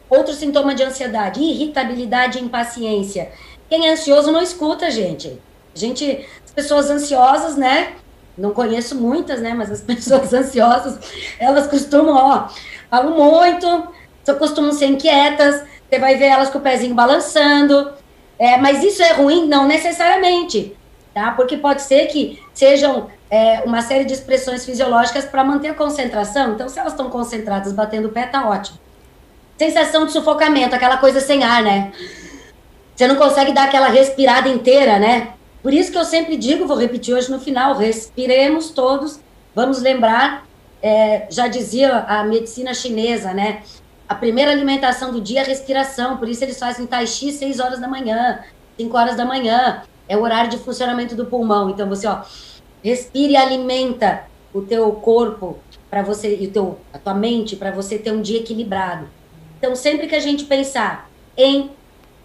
[SPEAKER 6] Outro sintoma de ansiedade, irritabilidade e impaciência. Quem é ansioso não escuta, gente. Gente, as pessoas ansiosas, né? Não conheço muitas, né? Mas as pessoas ansiosas, elas costumam, ó, falam muito, só costumam ser inquietas. Você vai ver elas com o pezinho balançando. É, mas isso é ruim? Não necessariamente, tá? Porque pode ser que sejam é, uma série de expressões fisiológicas para manter a concentração. Então, se elas estão concentradas, batendo o pé, tá ótimo. Sensação de sufocamento, aquela coisa sem ar, né? Você não consegue dar aquela respirada inteira, né? Por isso que eu sempre digo, vou repetir hoje no final, respiremos todos, vamos lembrar, é, já dizia a medicina chinesa, né? A primeira alimentação do dia é respiração, por isso eles fazem tai chi 6 horas da manhã, 5 horas da manhã, é o horário de funcionamento do pulmão. Então você, ó, respire e alimenta o teu corpo para você e o teu, a tua mente para você ter um dia equilibrado. Então, sempre que a gente pensar em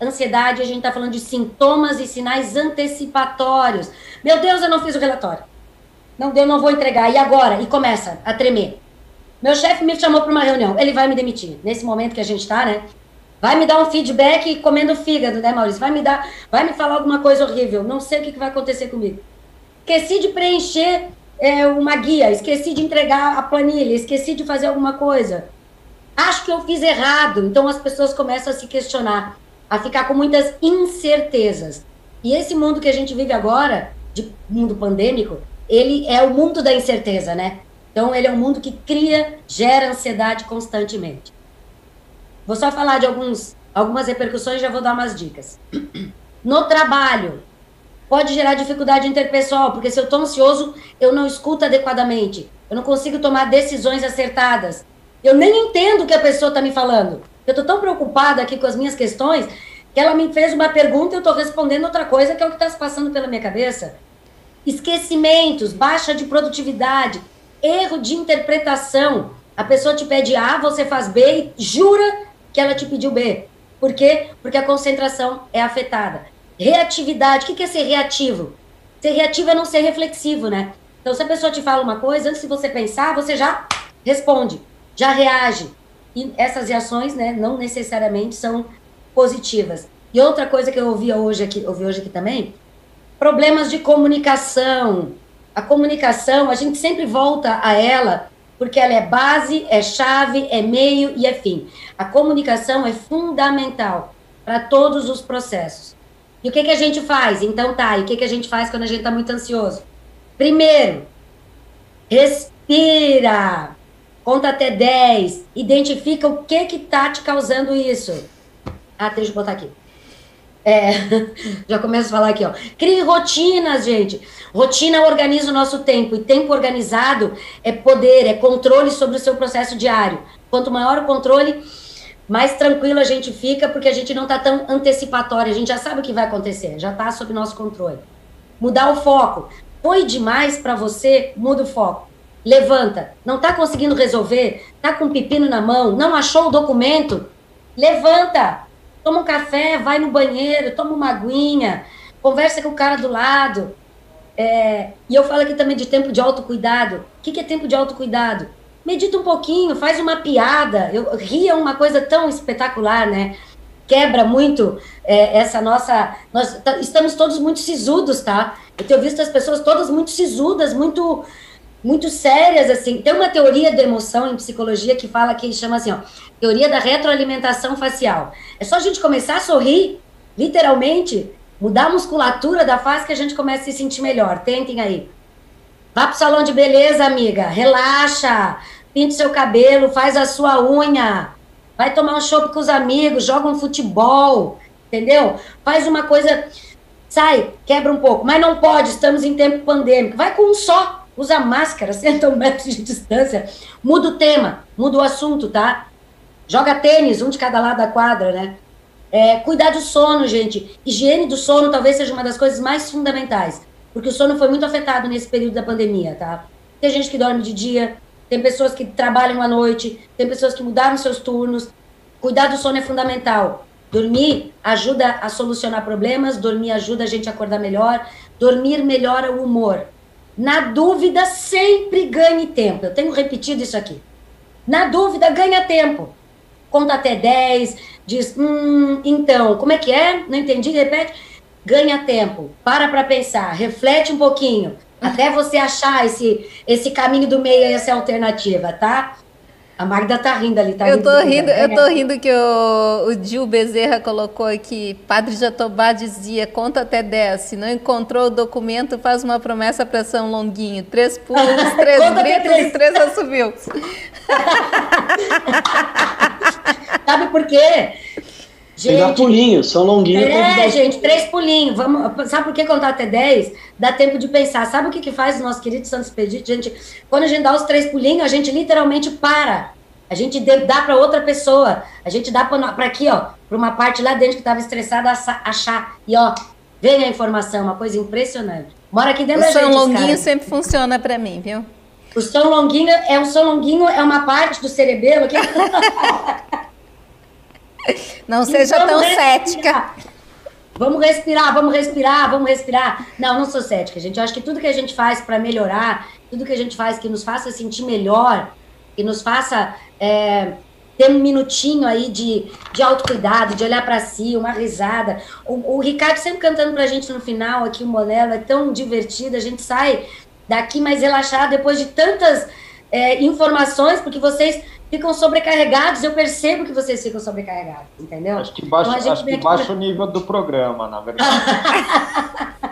[SPEAKER 6] ansiedade, a gente está falando de sintomas e sinais antecipatórios. Meu Deus, eu não fiz o relatório. Não deu, não vou entregar. E agora? E começa a tremer. Meu chefe me chamou para uma reunião. Ele vai me demitir. Nesse momento que a gente está, né? Vai me dar um feedback comendo fígado, né, Maurício? Vai me dar, vai me falar alguma coisa horrível. Não sei o que, que vai acontecer comigo. Esqueci de preencher é, uma guia, esqueci de entregar a planilha, esqueci de fazer alguma coisa acho que eu fiz errado. Então as pessoas começam a se questionar, a ficar com muitas incertezas. E esse mundo que a gente vive agora, de mundo pandêmico, ele é o mundo da incerteza, né? Então ele é um mundo que cria, gera ansiedade constantemente. Vou só falar de alguns, algumas repercussões, já vou dar umas dicas. No trabalho, pode gerar dificuldade interpessoal, porque se eu estou ansioso, eu não escuto adequadamente, eu não consigo tomar decisões acertadas, eu nem entendo o que a pessoa está me falando. Eu estou tão preocupada aqui com as minhas questões que ela me fez uma pergunta e eu estou respondendo outra coisa que é o que está se passando pela minha cabeça. Esquecimentos, baixa de produtividade, erro de interpretação. A pessoa te pede A, você faz B e jura que ela te pediu B. Por quê? Porque a concentração é afetada. Reatividade, o que é ser reativo? Ser reativo é não ser reflexivo, né? Então, se a pessoa te fala uma coisa, antes de você pensar, você já responde já reage. E essas reações, né, não necessariamente são positivas. E outra coisa que eu ouvi hoje aqui, ouvi hoje aqui também, problemas de comunicação. A comunicação, a gente sempre volta a ela porque ela é base, é chave, é meio e é fim. A comunicação é fundamental para todos os processos. E o que, que a gente faz? Então tá, e o que, que a gente faz quando a gente está muito ansioso? Primeiro, respira. Conta até 10. Identifica o que que tá te causando isso. Ah, deixa eu botar aqui. É, já começo a falar aqui, ó. Crie rotinas, gente. Rotina organiza o nosso tempo. E tempo organizado é poder, é controle sobre o seu processo diário. Quanto maior o controle, mais tranquilo a gente fica, porque a gente não tá tão antecipatório. A gente já sabe o que vai acontecer, já tá sob nosso controle. Mudar o foco. Foi demais para você, muda o foco levanta. Não está conseguindo resolver? Está com um pepino na mão? Não achou o documento? Levanta. Toma um café, vai no banheiro, toma uma aguinha, conversa com o cara do lado. É, e eu falo aqui também de tempo de autocuidado. O que, que é tempo de autocuidado? Medita um pouquinho, faz uma piada. Eu ria uma coisa tão espetacular, né? quebra muito é, essa nossa. Nós estamos todos muito sisudos, tá? Eu tenho visto as pessoas todas muito sisudas, muito muito sérias, assim. Tem uma teoria da emoção em psicologia que fala que chama assim, ó, teoria da retroalimentação facial. É só a gente começar a sorrir, literalmente, mudar a musculatura da face que a gente começa a se sentir melhor. Tentem aí. Vá pro salão de beleza, amiga. Relaxa. Pinte seu cabelo, faz a sua unha. Vai tomar um chopp com os amigos, joga um futebol, entendeu? Faz uma coisa, sai, quebra um pouco. Mas não pode, estamos em tempo pandêmico. Vai com um só, usa máscara, senta um metro de distância. Muda o tema, muda o assunto, tá? Joga tênis, um de cada lado da quadra, né? É, cuidar do sono, gente. Higiene do sono talvez seja uma das coisas mais fundamentais. Porque o sono foi muito afetado nesse período da pandemia, tá? Tem gente que dorme de dia, tem pessoas que trabalham à noite, tem pessoas que mudaram seus turnos. Cuidar do sono é fundamental. Dormir ajuda a solucionar problemas, dormir ajuda a gente a acordar melhor, dormir melhora o humor. Na dúvida, sempre ganhe tempo. Eu tenho repetido isso aqui. Na dúvida, ganha tempo. Conta até 10, diz, hum, então, como é que é? Não entendi, repete. Ganha tempo, para para pensar, reflete um pouquinho, até você achar esse, esse caminho do meio, essa alternativa, tá? A Magda tá rindo ali, tá
[SPEAKER 1] Eu tô rindo, eu tô rindo que o, o Gil Bezerra colocou aqui, Padre Jatobá dizia, conta até 10, se não encontrou o documento, faz uma promessa para São Longuinho, três pulos, três gritos e três assobios.
[SPEAKER 6] Sabe por quê?
[SPEAKER 4] Gente, dá pulinho, São Longuinho.
[SPEAKER 6] É, gente, três pulinhos. Vamos, sabe por que contar até 10? Dá tempo de pensar. Sabe o que, que faz o nosso querido Santo Expedito? Gente, quando a gente dá os três pulinhos, a gente literalmente para. A gente dá para outra pessoa. A gente dá para aqui, ó, para uma parte lá dentro que estava estressada achar. E ó, vem a informação, uma coisa impressionante. Mora aqui dentro o da
[SPEAKER 1] gente. O São Longuinho sempre funciona para mim, viu?
[SPEAKER 6] O São Longuinho é um São Longuinho é uma parte do cerebelo que
[SPEAKER 1] Não seja tão respirar. cética.
[SPEAKER 6] Vamos respirar, vamos respirar, vamos respirar. Não, não sou cética, gente. Eu acho que tudo que a gente faz para melhorar, tudo que a gente faz que nos faça sentir melhor, que nos faça é, ter um minutinho aí de, de autocuidado, de olhar para si, uma risada. O, o, Ricardo sempre cantando para a gente no final aqui, o Monelo, é tão divertido, a gente sai daqui mais relaxado depois de tantas é, informações, porque vocês ficam sobrecarregados, eu percebo que vocês ficam sobrecarregados, entendeu?
[SPEAKER 2] Acho que baixa, então, acho que baixa o nível do programa, na verdade.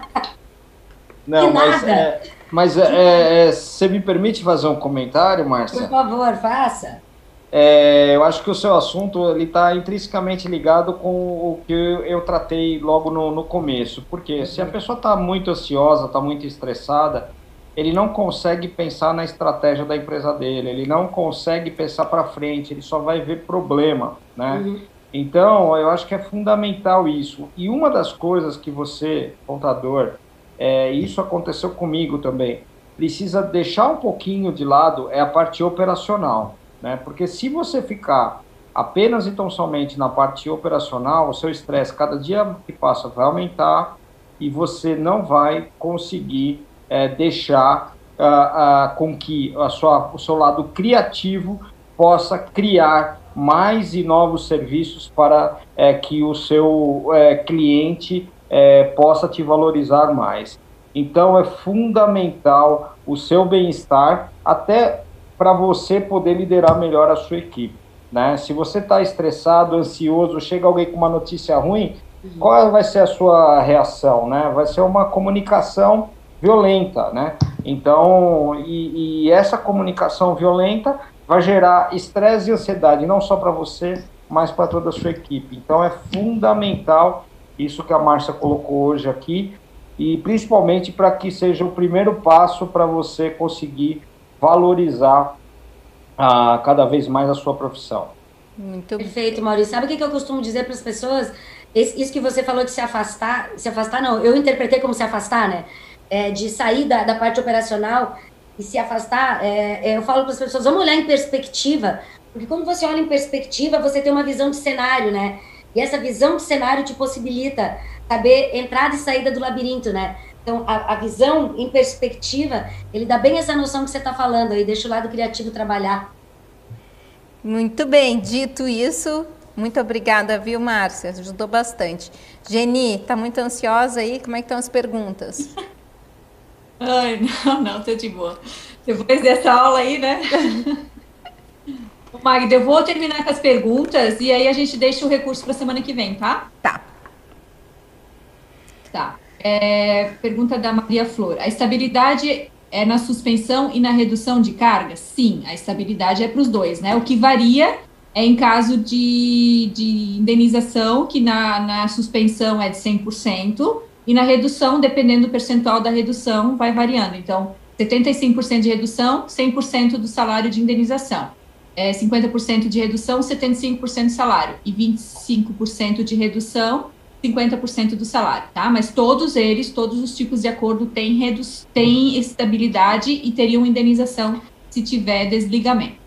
[SPEAKER 2] Não, mas, é, mas é, é, é, você me permite fazer um comentário, Márcia?
[SPEAKER 6] Por favor, faça.
[SPEAKER 2] É, eu acho que o seu assunto ele está intrinsecamente ligado com o que eu tratei logo no, no começo. Porque uhum. se a uhum. pessoa está muito ansiosa, está muito estressada, ele não consegue pensar na estratégia da empresa dele, ele não consegue pensar para frente, ele só vai ver problema, né? Uhum. Então, eu acho que é fundamental isso. E uma das coisas que você, contador, é, isso aconteceu comigo também, precisa deixar um pouquinho de lado é a parte operacional, né? Porque se você ficar apenas e tão somente na parte operacional, o seu estresse cada dia que passa vai aumentar e você não vai conseguir é, deixar uh, uh, com que a sua, o seu lado criativo possa criar mais e novos serviços para é, que o seu é, cliente é, possa te valorizar mais. Então é fundamental o seu bem-estar até para você poder liderar melhor a sua equipe. Né? Se você está estressado, ansioso, chega alguém com uma notícia ruim, uhum. qual vai ser a sua reação? Né? Vai ser uma comunicação violenta, né? Então, e, e essa comunicação violenta vai gerar estresse e ansiedade, não só para você, mas para toda a sua equipe. Então, é fundamental isso que a Márcia colocou hoje aqui, e principalmente para que seja o primeiro passo para você conseguir valorizar ah, cada vez mais a sua profissão.
[SPEAKER 6] Muito perfeito, Maurício. Sabe o que, que eu costumo dizer para as pessoas? Isso que você falou de se afastar, se afastar não, eu interpretei como se afastar, né? É, de sair da, da, parte operacional e se afastar, é, é eu falo para as pessoas, vamos olhar em perspectiva, porque quando você olha em perspectiva, você tem uma visão de cenário, né? E essa visão de cenário te possibilita saber entrada e saída do labirinto, né? Então, a, a visão em perspectiva, ele dá bem essa noção que você está falando aí, deixa o lado criativo trabalhar.
[SPEAKER 1] Muito bem, dito isso, Muito obrigada, viu, Márcia? Ajudou bastante. Geni, tá muito ansiosa aí? Como é que estão as perguntas?
[SPEAKER 5] Ai, não, não, tô de boa. Depois dessa aula aí, né? Magda, eu vou terminar com as perguntas e aí a gente deixa o recurso para semana que vem, tá?
[SPEAKER 1] Tá.
[SPEAKER 5] Tá. É, pergunta da Maria Flor. A estabilidade é na suspensão e na redução de cargas? Sim, a estabilidade é para os dois, né? O que varia é em caso de, de indenização, que na, na suspensão é de 100%, e na redução, dependendo do percentual da redução, vai variando. Então, 75% de redução, 100% do salário de indenização. É, 50% de redução, 75% do salário. E 25% de redução, 50% do salário, tá? Mas todos eles, todos os tipos de acordo têm, têm estabilidade e teriam indenização se tiver desligamento.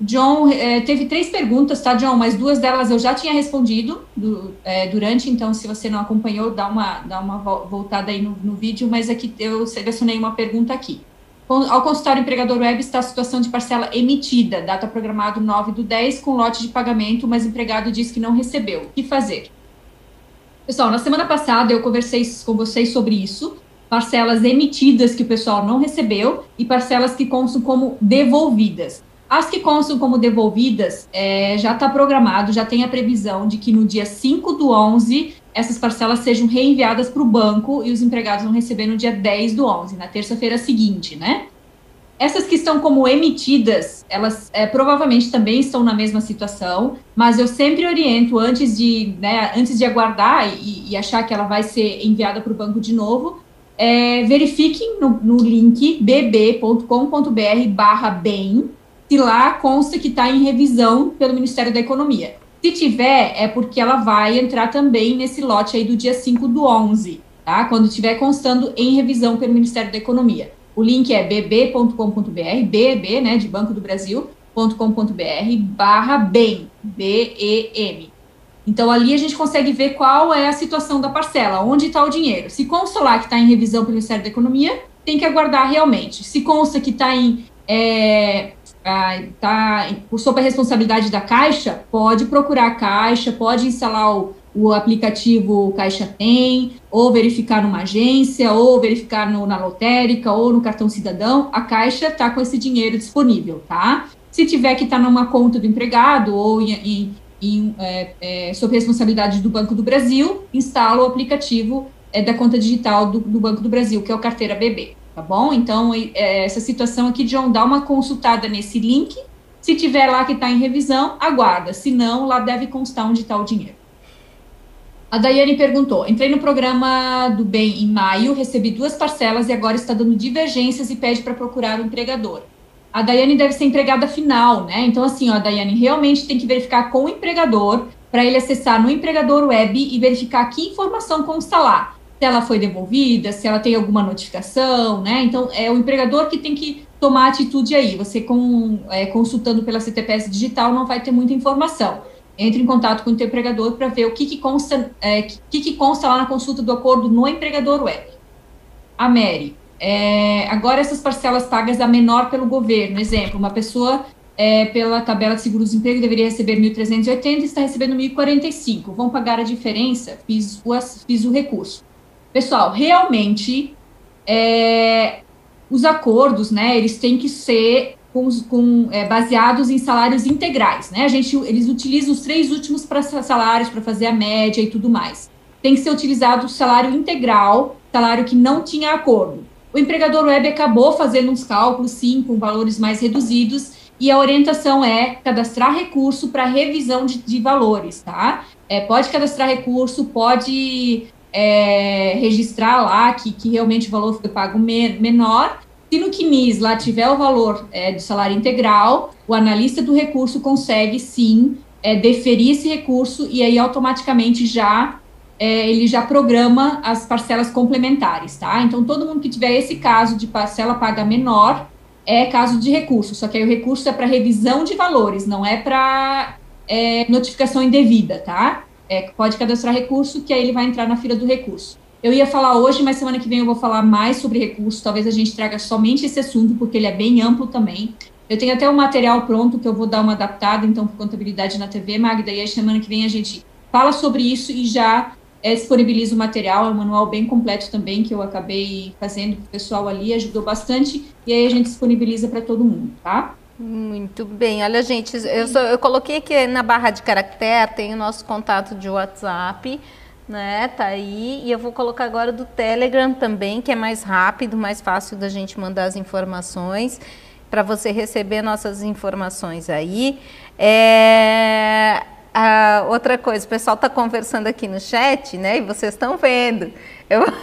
[SPEAKER 5] John, é, teve três perguntas, tá, John? Mas duas delas eu já tinha respondido do, é, durante, então se você não acompanhou, dá uma, dá uma voltada aí no, no vídeo, mas aqui eu selecionei uma pergunta aqui. Ao consultar o empregador web está a situação de parcela emitida, data programado 9 do 10, com lote de pagamento, mas empregado diz que não recebeu. O que fazer? Pessoal, na semana passada eu conversei com vocês sobre isso, parcelas emitidas que o pessoal não recebeu e parcelas que constam como devolvidas. As que constam como devolvidas, é, já está programado, já tem a previsão de que no dia 5 do 11, essas parcelas sejam reenviadas para o banco e os empregados vão receber no dia 10 do 11, na terça-feira seguinte, né? Essas que estão como emitidas, elas é, provavelmente também estão na mesma situação, mas eu sempre oriento antes de, né, antes de aguardar e, e achar que ela vai ser enviada para o banco de novo, é, verifiquem no, no link bb.com.br barra bem, se lá consta que está em revisão pelo Ministério da Economia. Se tiver, é porque ela vai entrar também nesse lote aí do dia 5 do 11, tá? Quando estiver constando em revisão pelo Ministério da Economia. O link é bb.com.br, BB, né, de Banco do Brasil, .com.br barra BEM, B-E-M. Então, ali a gente consegue ver qual é a situação da parcela, onde está o dinheiro. Se consta lá que está em revisão pelo Ministério da Economia, tem que aguardar realmente. Se consta que está em é, está sob a responsabilidade da Caixa, pode procurar a Caixa, pode instalar o, o aplicativo Caixa Tem, ou verificar numa agência, ou verificar no, na lotérica, ou no cartão cidadão, a Caixa está com esse dinheiro disponível, tá? Se tiver que estar tá numa conta do empregado ou em, em, em é, é, sob responsabilidade do Banco do Brasil, instala o aplicativo é, da conta digital do, do Banco do Brasil, que é o Carteira BB tá bom? Então, é, essa situação aqui, John, dá uma consultada nesse link. Se tiver lá que está em revisão, aguarda. Se não, lá deve constar onde está o dinheiro. A Daiane perguntou: entrei no programa do Bem em maio, recebi duas parcelas e agora está dando divergências e pede para procurar o empregador. A Daiane deve ser empregada final, né? Então, assim, ó, a Daiane realmente tem que verificar com o empregador para ele acessar no empregador web e verificar que informação consta lá se ela foi devolvida, se ela tem alguma notificação, né? Então, é o empregador que tem que tomar atitude aí. Você, com, é, consultando pela CTPS digital, não vai ter muita informação. Entre em contato com o empregador para ver o que, que consta, é, que, que consta lá na consulta do acordo no empregador web. A Mary, é, agora essas parcelas pagas a menor pelo governo, exemplo, uma pessoa é, pela tabela de seguro-desemprego deveria receber 1.380 e está recebendo 1.045. Vão pagar a diferença? Fiz o, fiz o recurso. Pessoal, realmente é, os acordos, né, eles têm que ser com, com é, baseados em salários integrais, né? A gente, eles utilizam os três últimos salários para fazer a média e tudo mais. Tem que ser utilizado o salário integral, salário que não tinha acordo. O empregador web acabou fazendo uns cálculos, sim, com valores mais reduzidos, e a orientação é cadastrar recurso para revisão de, de, valores, tá? É, pode cadastrar recurso, pode é, registrar lá que, que realmente o valor foi pago me, menor. Se no CNIS lá tiver o valor é, do salário integral, o analista do recurso consegue sim é, deferir esse recurso e aí automaticamente já é, ele já programa as parcelas complementares, tá? Então todo mundo que tiver esse caso de parcela paga menor é caso de recurso, só que aí o recurso é para revisão de valores, não é para é, notificação indevida, tá? É, pode cadastrar recurso, que aí ele vai entrar na fila do recurso. Eu ia falar hoje, mas semana que vem eu vou falar mais sobre recurso. Talvez a gente traga somente esse assunto, porque ele é bem amplo também. Eu tenho até o material pronto que eu vou dar uma adaptada, então, para contabilidade na TV, Magda, e aí semana que vem a gente fala sobre isso e já é, disponibiliza o material, é um manual bem completo também, que eu acabei fazendo o pessoal ali, ajudou bastante, e aí a gente disponibiliza para todo mundo, tá?
[SPEAKER 1] Muito bem. Olha, gente, eu, só, eu coloquei aqui na barra de caractere, tem o nosso contato de WhatsApp, né? Tá aí. E eu vou colocar agora do Telegram também, que é mais rápido, mais fácil da gente mandar as informações para você receber nossas informações aí. É, outra coisa, o pessoal está conversando aqui no chat, né? E vocês estão vendo. Eu...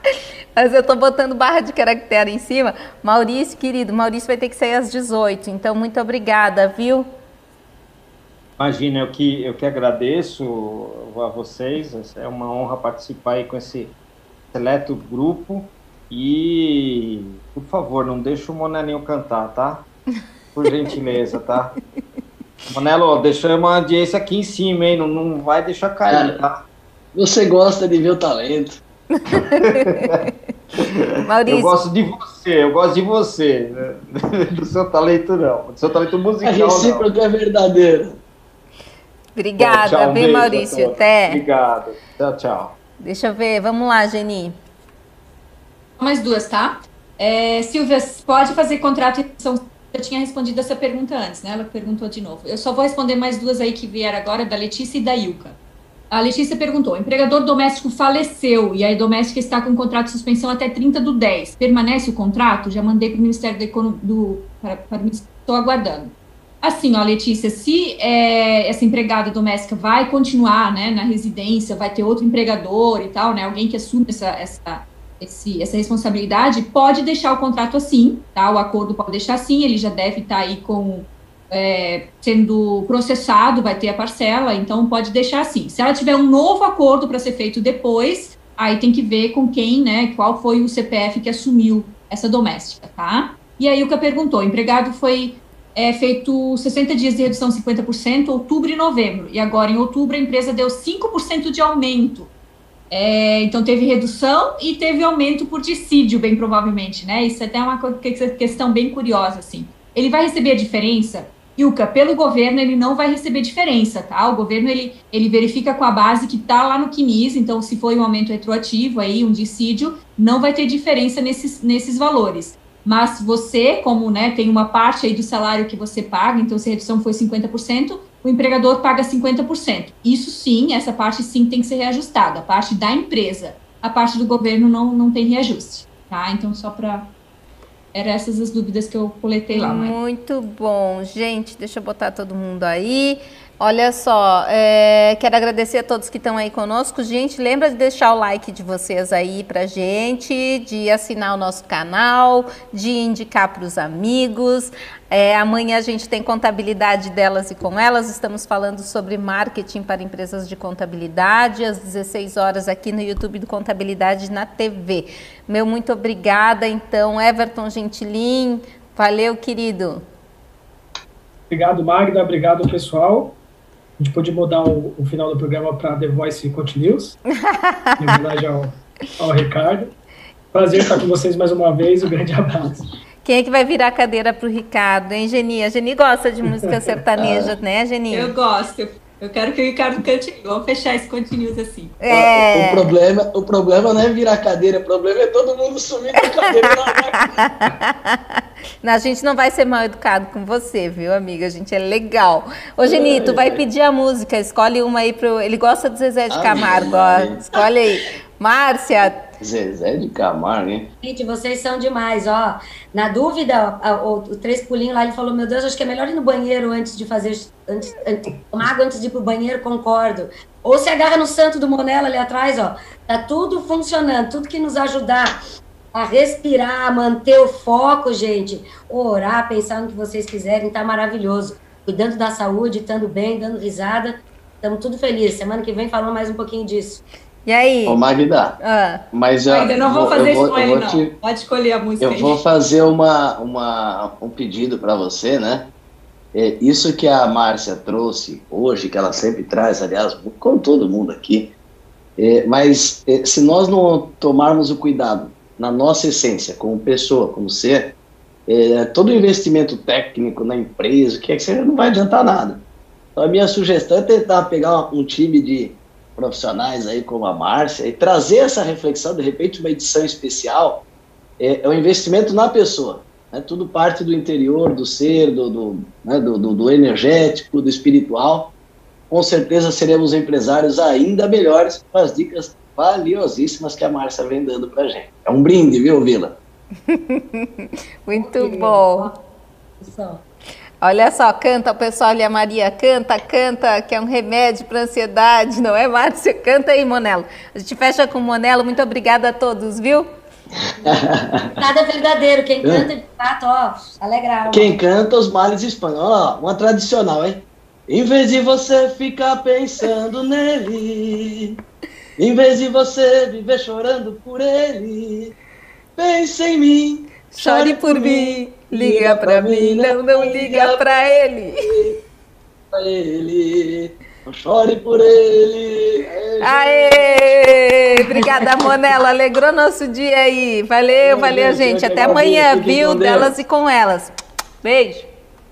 [SPEAKER 1] Mas eu estou botando barra de caractere em cima. Maurício, querido, Maurício vai ter que sair às 18, então muito obrigada, viu?
[SPEAKER 2] Imagina, eu que, eu que agradeço a vocês, é uma honra participar aí com esse seleto grupo. E, por favor, não deixa o Monelinho cantar, tá? Por gentileza, tá? Monelo, deixamos uma audiência aqui em cima, hein? Não, não vai deixar cair, tá?
[SPEAKER 4] Você gosta de ver o talento.
[SPEAKER 2] Maurício. Eu gosto de você, eu gosto de você. Né? Do seu talento, não. Do seu talento musical. A
[SPEAKER 4] recíproca é verdadeira.
[SPEAKER 1] Obrigada, Bom, tchau, bem, Maurício. Até.
[SPEAKER 2] Obrigado. Tchau, tchau.
[SPEAKER 1] Deixa eu ver. Vamos lá, Geni.
[SPEAKER 5] Mais duas, tá? É, Silvia, pode fazer contrato e eu tinha respondido essa pergunta antes, né? Ela perguntou de novo. Eu só vou responder mais duas aí que vieram agora, da Letícia e da Ilka. A Letícia perguntou: empregador doméstico faleceu e a doméstica está com contrato de suspensão até 30 do 10. Permanece o contrato? Já mandei para o Ministério da Economia. Do, estou aguardando. Assim, ó, Letícia, se é, essa empregada doméstica vai continuar né, na residência, vai ter outro empregador e tal, né? Alguém que assume essa, essa, esse, essa responsabilidade, pode deixar o contrato assim, tá? O acordo pode deixar assim, ele já deve estar tá aí com é, sendo processado, vai ter a parcela, então pode deixar assim. Se ela tiver um novo acordo para ser feito depois, aí tem que ver com quem, né, qual foi o CPF que assumiu essa doméstica, tá? E aí o que perguntou, o empregado foi é, feito 60 dias de redução 50%, outubro e novembro, e agora em outubro a empresa deu 5% de aumento. É, então teve redução e teve aumento por dissídio, bem provavelmente, né? Isso é até uma questão bem curiosa, assim. Ele vai receber a diferença Ilka, pelo governo ele não vai receber diferença, tá? O governo ele, ele verifica com a base que está lá no CNIS, então se foi um aumento retroativo aí, um dissídio, não vai ter diferença nesses, nesses valores. Mas você, como né, tem uma parte aí do salário que você paga, então se a redução foi 50%, o empregador paga 50%. Isso sim, essa parte sim tem que ser reajustada, a parte da empresa. A parte do governo não, não tem reajuste, tá? Então, só para eram essas as dúvidas que eu coletei lá.
[SPEAKER 1] Muito bom. Gente, deixa eu botar todo mundo aí. Olha só, é, quero agradecer a todos que estão aí conosco. Gente, lembra de deixar o like de vocês aí pra gente, de assinar o nosso canal, de indicar para os amigos. É, amanhã a gente tem contabilidade delas e com elas. Estamos falando sobre marketing para empresas de contabilidade, às 16 horas aqui no YouTube do Contabilidade na TV. Meu muito obrigada, então, Everton Gentilin. Valeu, querido.
[SPEAKER 3] Obrigado, Magda. Obrigado, pessoal. A gente pode mudar o, o final do programa para The Voice Continues, em homenagem ao, ao Ricardo. Prazer estar com vocês mais uma vez. Um grande abraço.
[SPEAKER 1] Quem é que vai virar a cadeira para o Ricardo, hein, Geni? A Geni gosta de música sertaneja, né, Geni?
[SPEAKER 5] Eu gosto. Eu quero que o Ricardo cante. Vamos fechar esse continuous assim.
[SPEAKER 4] É... O, problema, o problema não é virar cadeira, o problema é todo mundo sumir da cadeira
[SPEAKER 1] na A gente não vai ser mal educado com você, viu, amiga? A gente é legal. Ô, Geni, tu vai pedir a música, escolhe uma aí pro. Ele gosta do Zezé de Camargo, ó. Escolhe aí. Márcia,
[SPEAKER 4] Zezé de Camargo, hein?
[SPEAKER 6] Gente, vocês são demais, ó. Na dúvida, o, Três Pulinhos lá, ele falou, meu Deus, acho que é melhor ir no banheiro antes de fazer, antes, antes, tomar água antes de ir pro banheiro, concordo. Ou se agarra no santo do Monela ali atrás, ó. Tá tudo funcionando, tudo que nos ajudar a respirar, a manter o foco, gente. Orar, pensar no que vocês quiserem, tá maravilhoso. Cuidando da saúde, estando bem, dando risada. Estamos tudo felizes. Semana que vem falamos mais um pouquinho disso.
[SPEAKER 1] E aí?
[SPEAKER 4] Ô, Magda, ah. mas
[SPEAKER 5] eu, Ainda não vou, vou fazer spoiler, não. Te, Pode escolher a música
[SPEAKER 4] Eu
[SPEAKER 5] aí.
[SPEAKER 4] vou fazer uma, uma, um pedido para você, né? É, isso que a Márcia trouxe hoje, que ela sempre traz, aliás, com todo mundo aqui, é, mas é, se nós não tomarmos o cuidado na nossa essência, como pessoa, como ser, é, todo investimento técnico na empresa, que é que você não vai adiantar nada. Então, a minha sugestão é tentar pegar um time de profissionais aí como a Márcia e trazer essa reflexão, de repente uma edição especial, é, é um investimento na pessoa. Né? Tudo parte do interior, do ser, do, do, né? do, do, do energético, do espiritual. Com certeza seremos empresários ainda melhores com as dicas valiosíssimas que a Márcia vem dando para gente. É um brinde, viu, Vila?
[SPEAKER 1] Muito bom. Olha só, canta, o pessoal, olha, Maria, canta, canta, que é um remédio para ansiedade, não é, Márcia? Canta aí, Monelo. A gente fecha com o Monelo. Muito obrigada a todos, viu?
[SPEAKER 6] Nada é verdadeiro. Quem canta de fato, ó, alegra
[SPEAKER 4] Quem canta, os males espanham. Ó, uma tradicional, hein? Em vez de você ficar pensando nele, em vez de você viver chorando por ele, pense em mim,
[SPEAKER 1] chore por mim. Liga pra mim, não, não liga pra ele.
[SPEAKER 4] Pra ele. Não chore por ele.
[SPEAKER 1] Aê! Obrigada, Monela. Alegrou nosso dia aí. Valeu, valeu, gente. Até amanhã, viu? Delas e com elas. Beijo.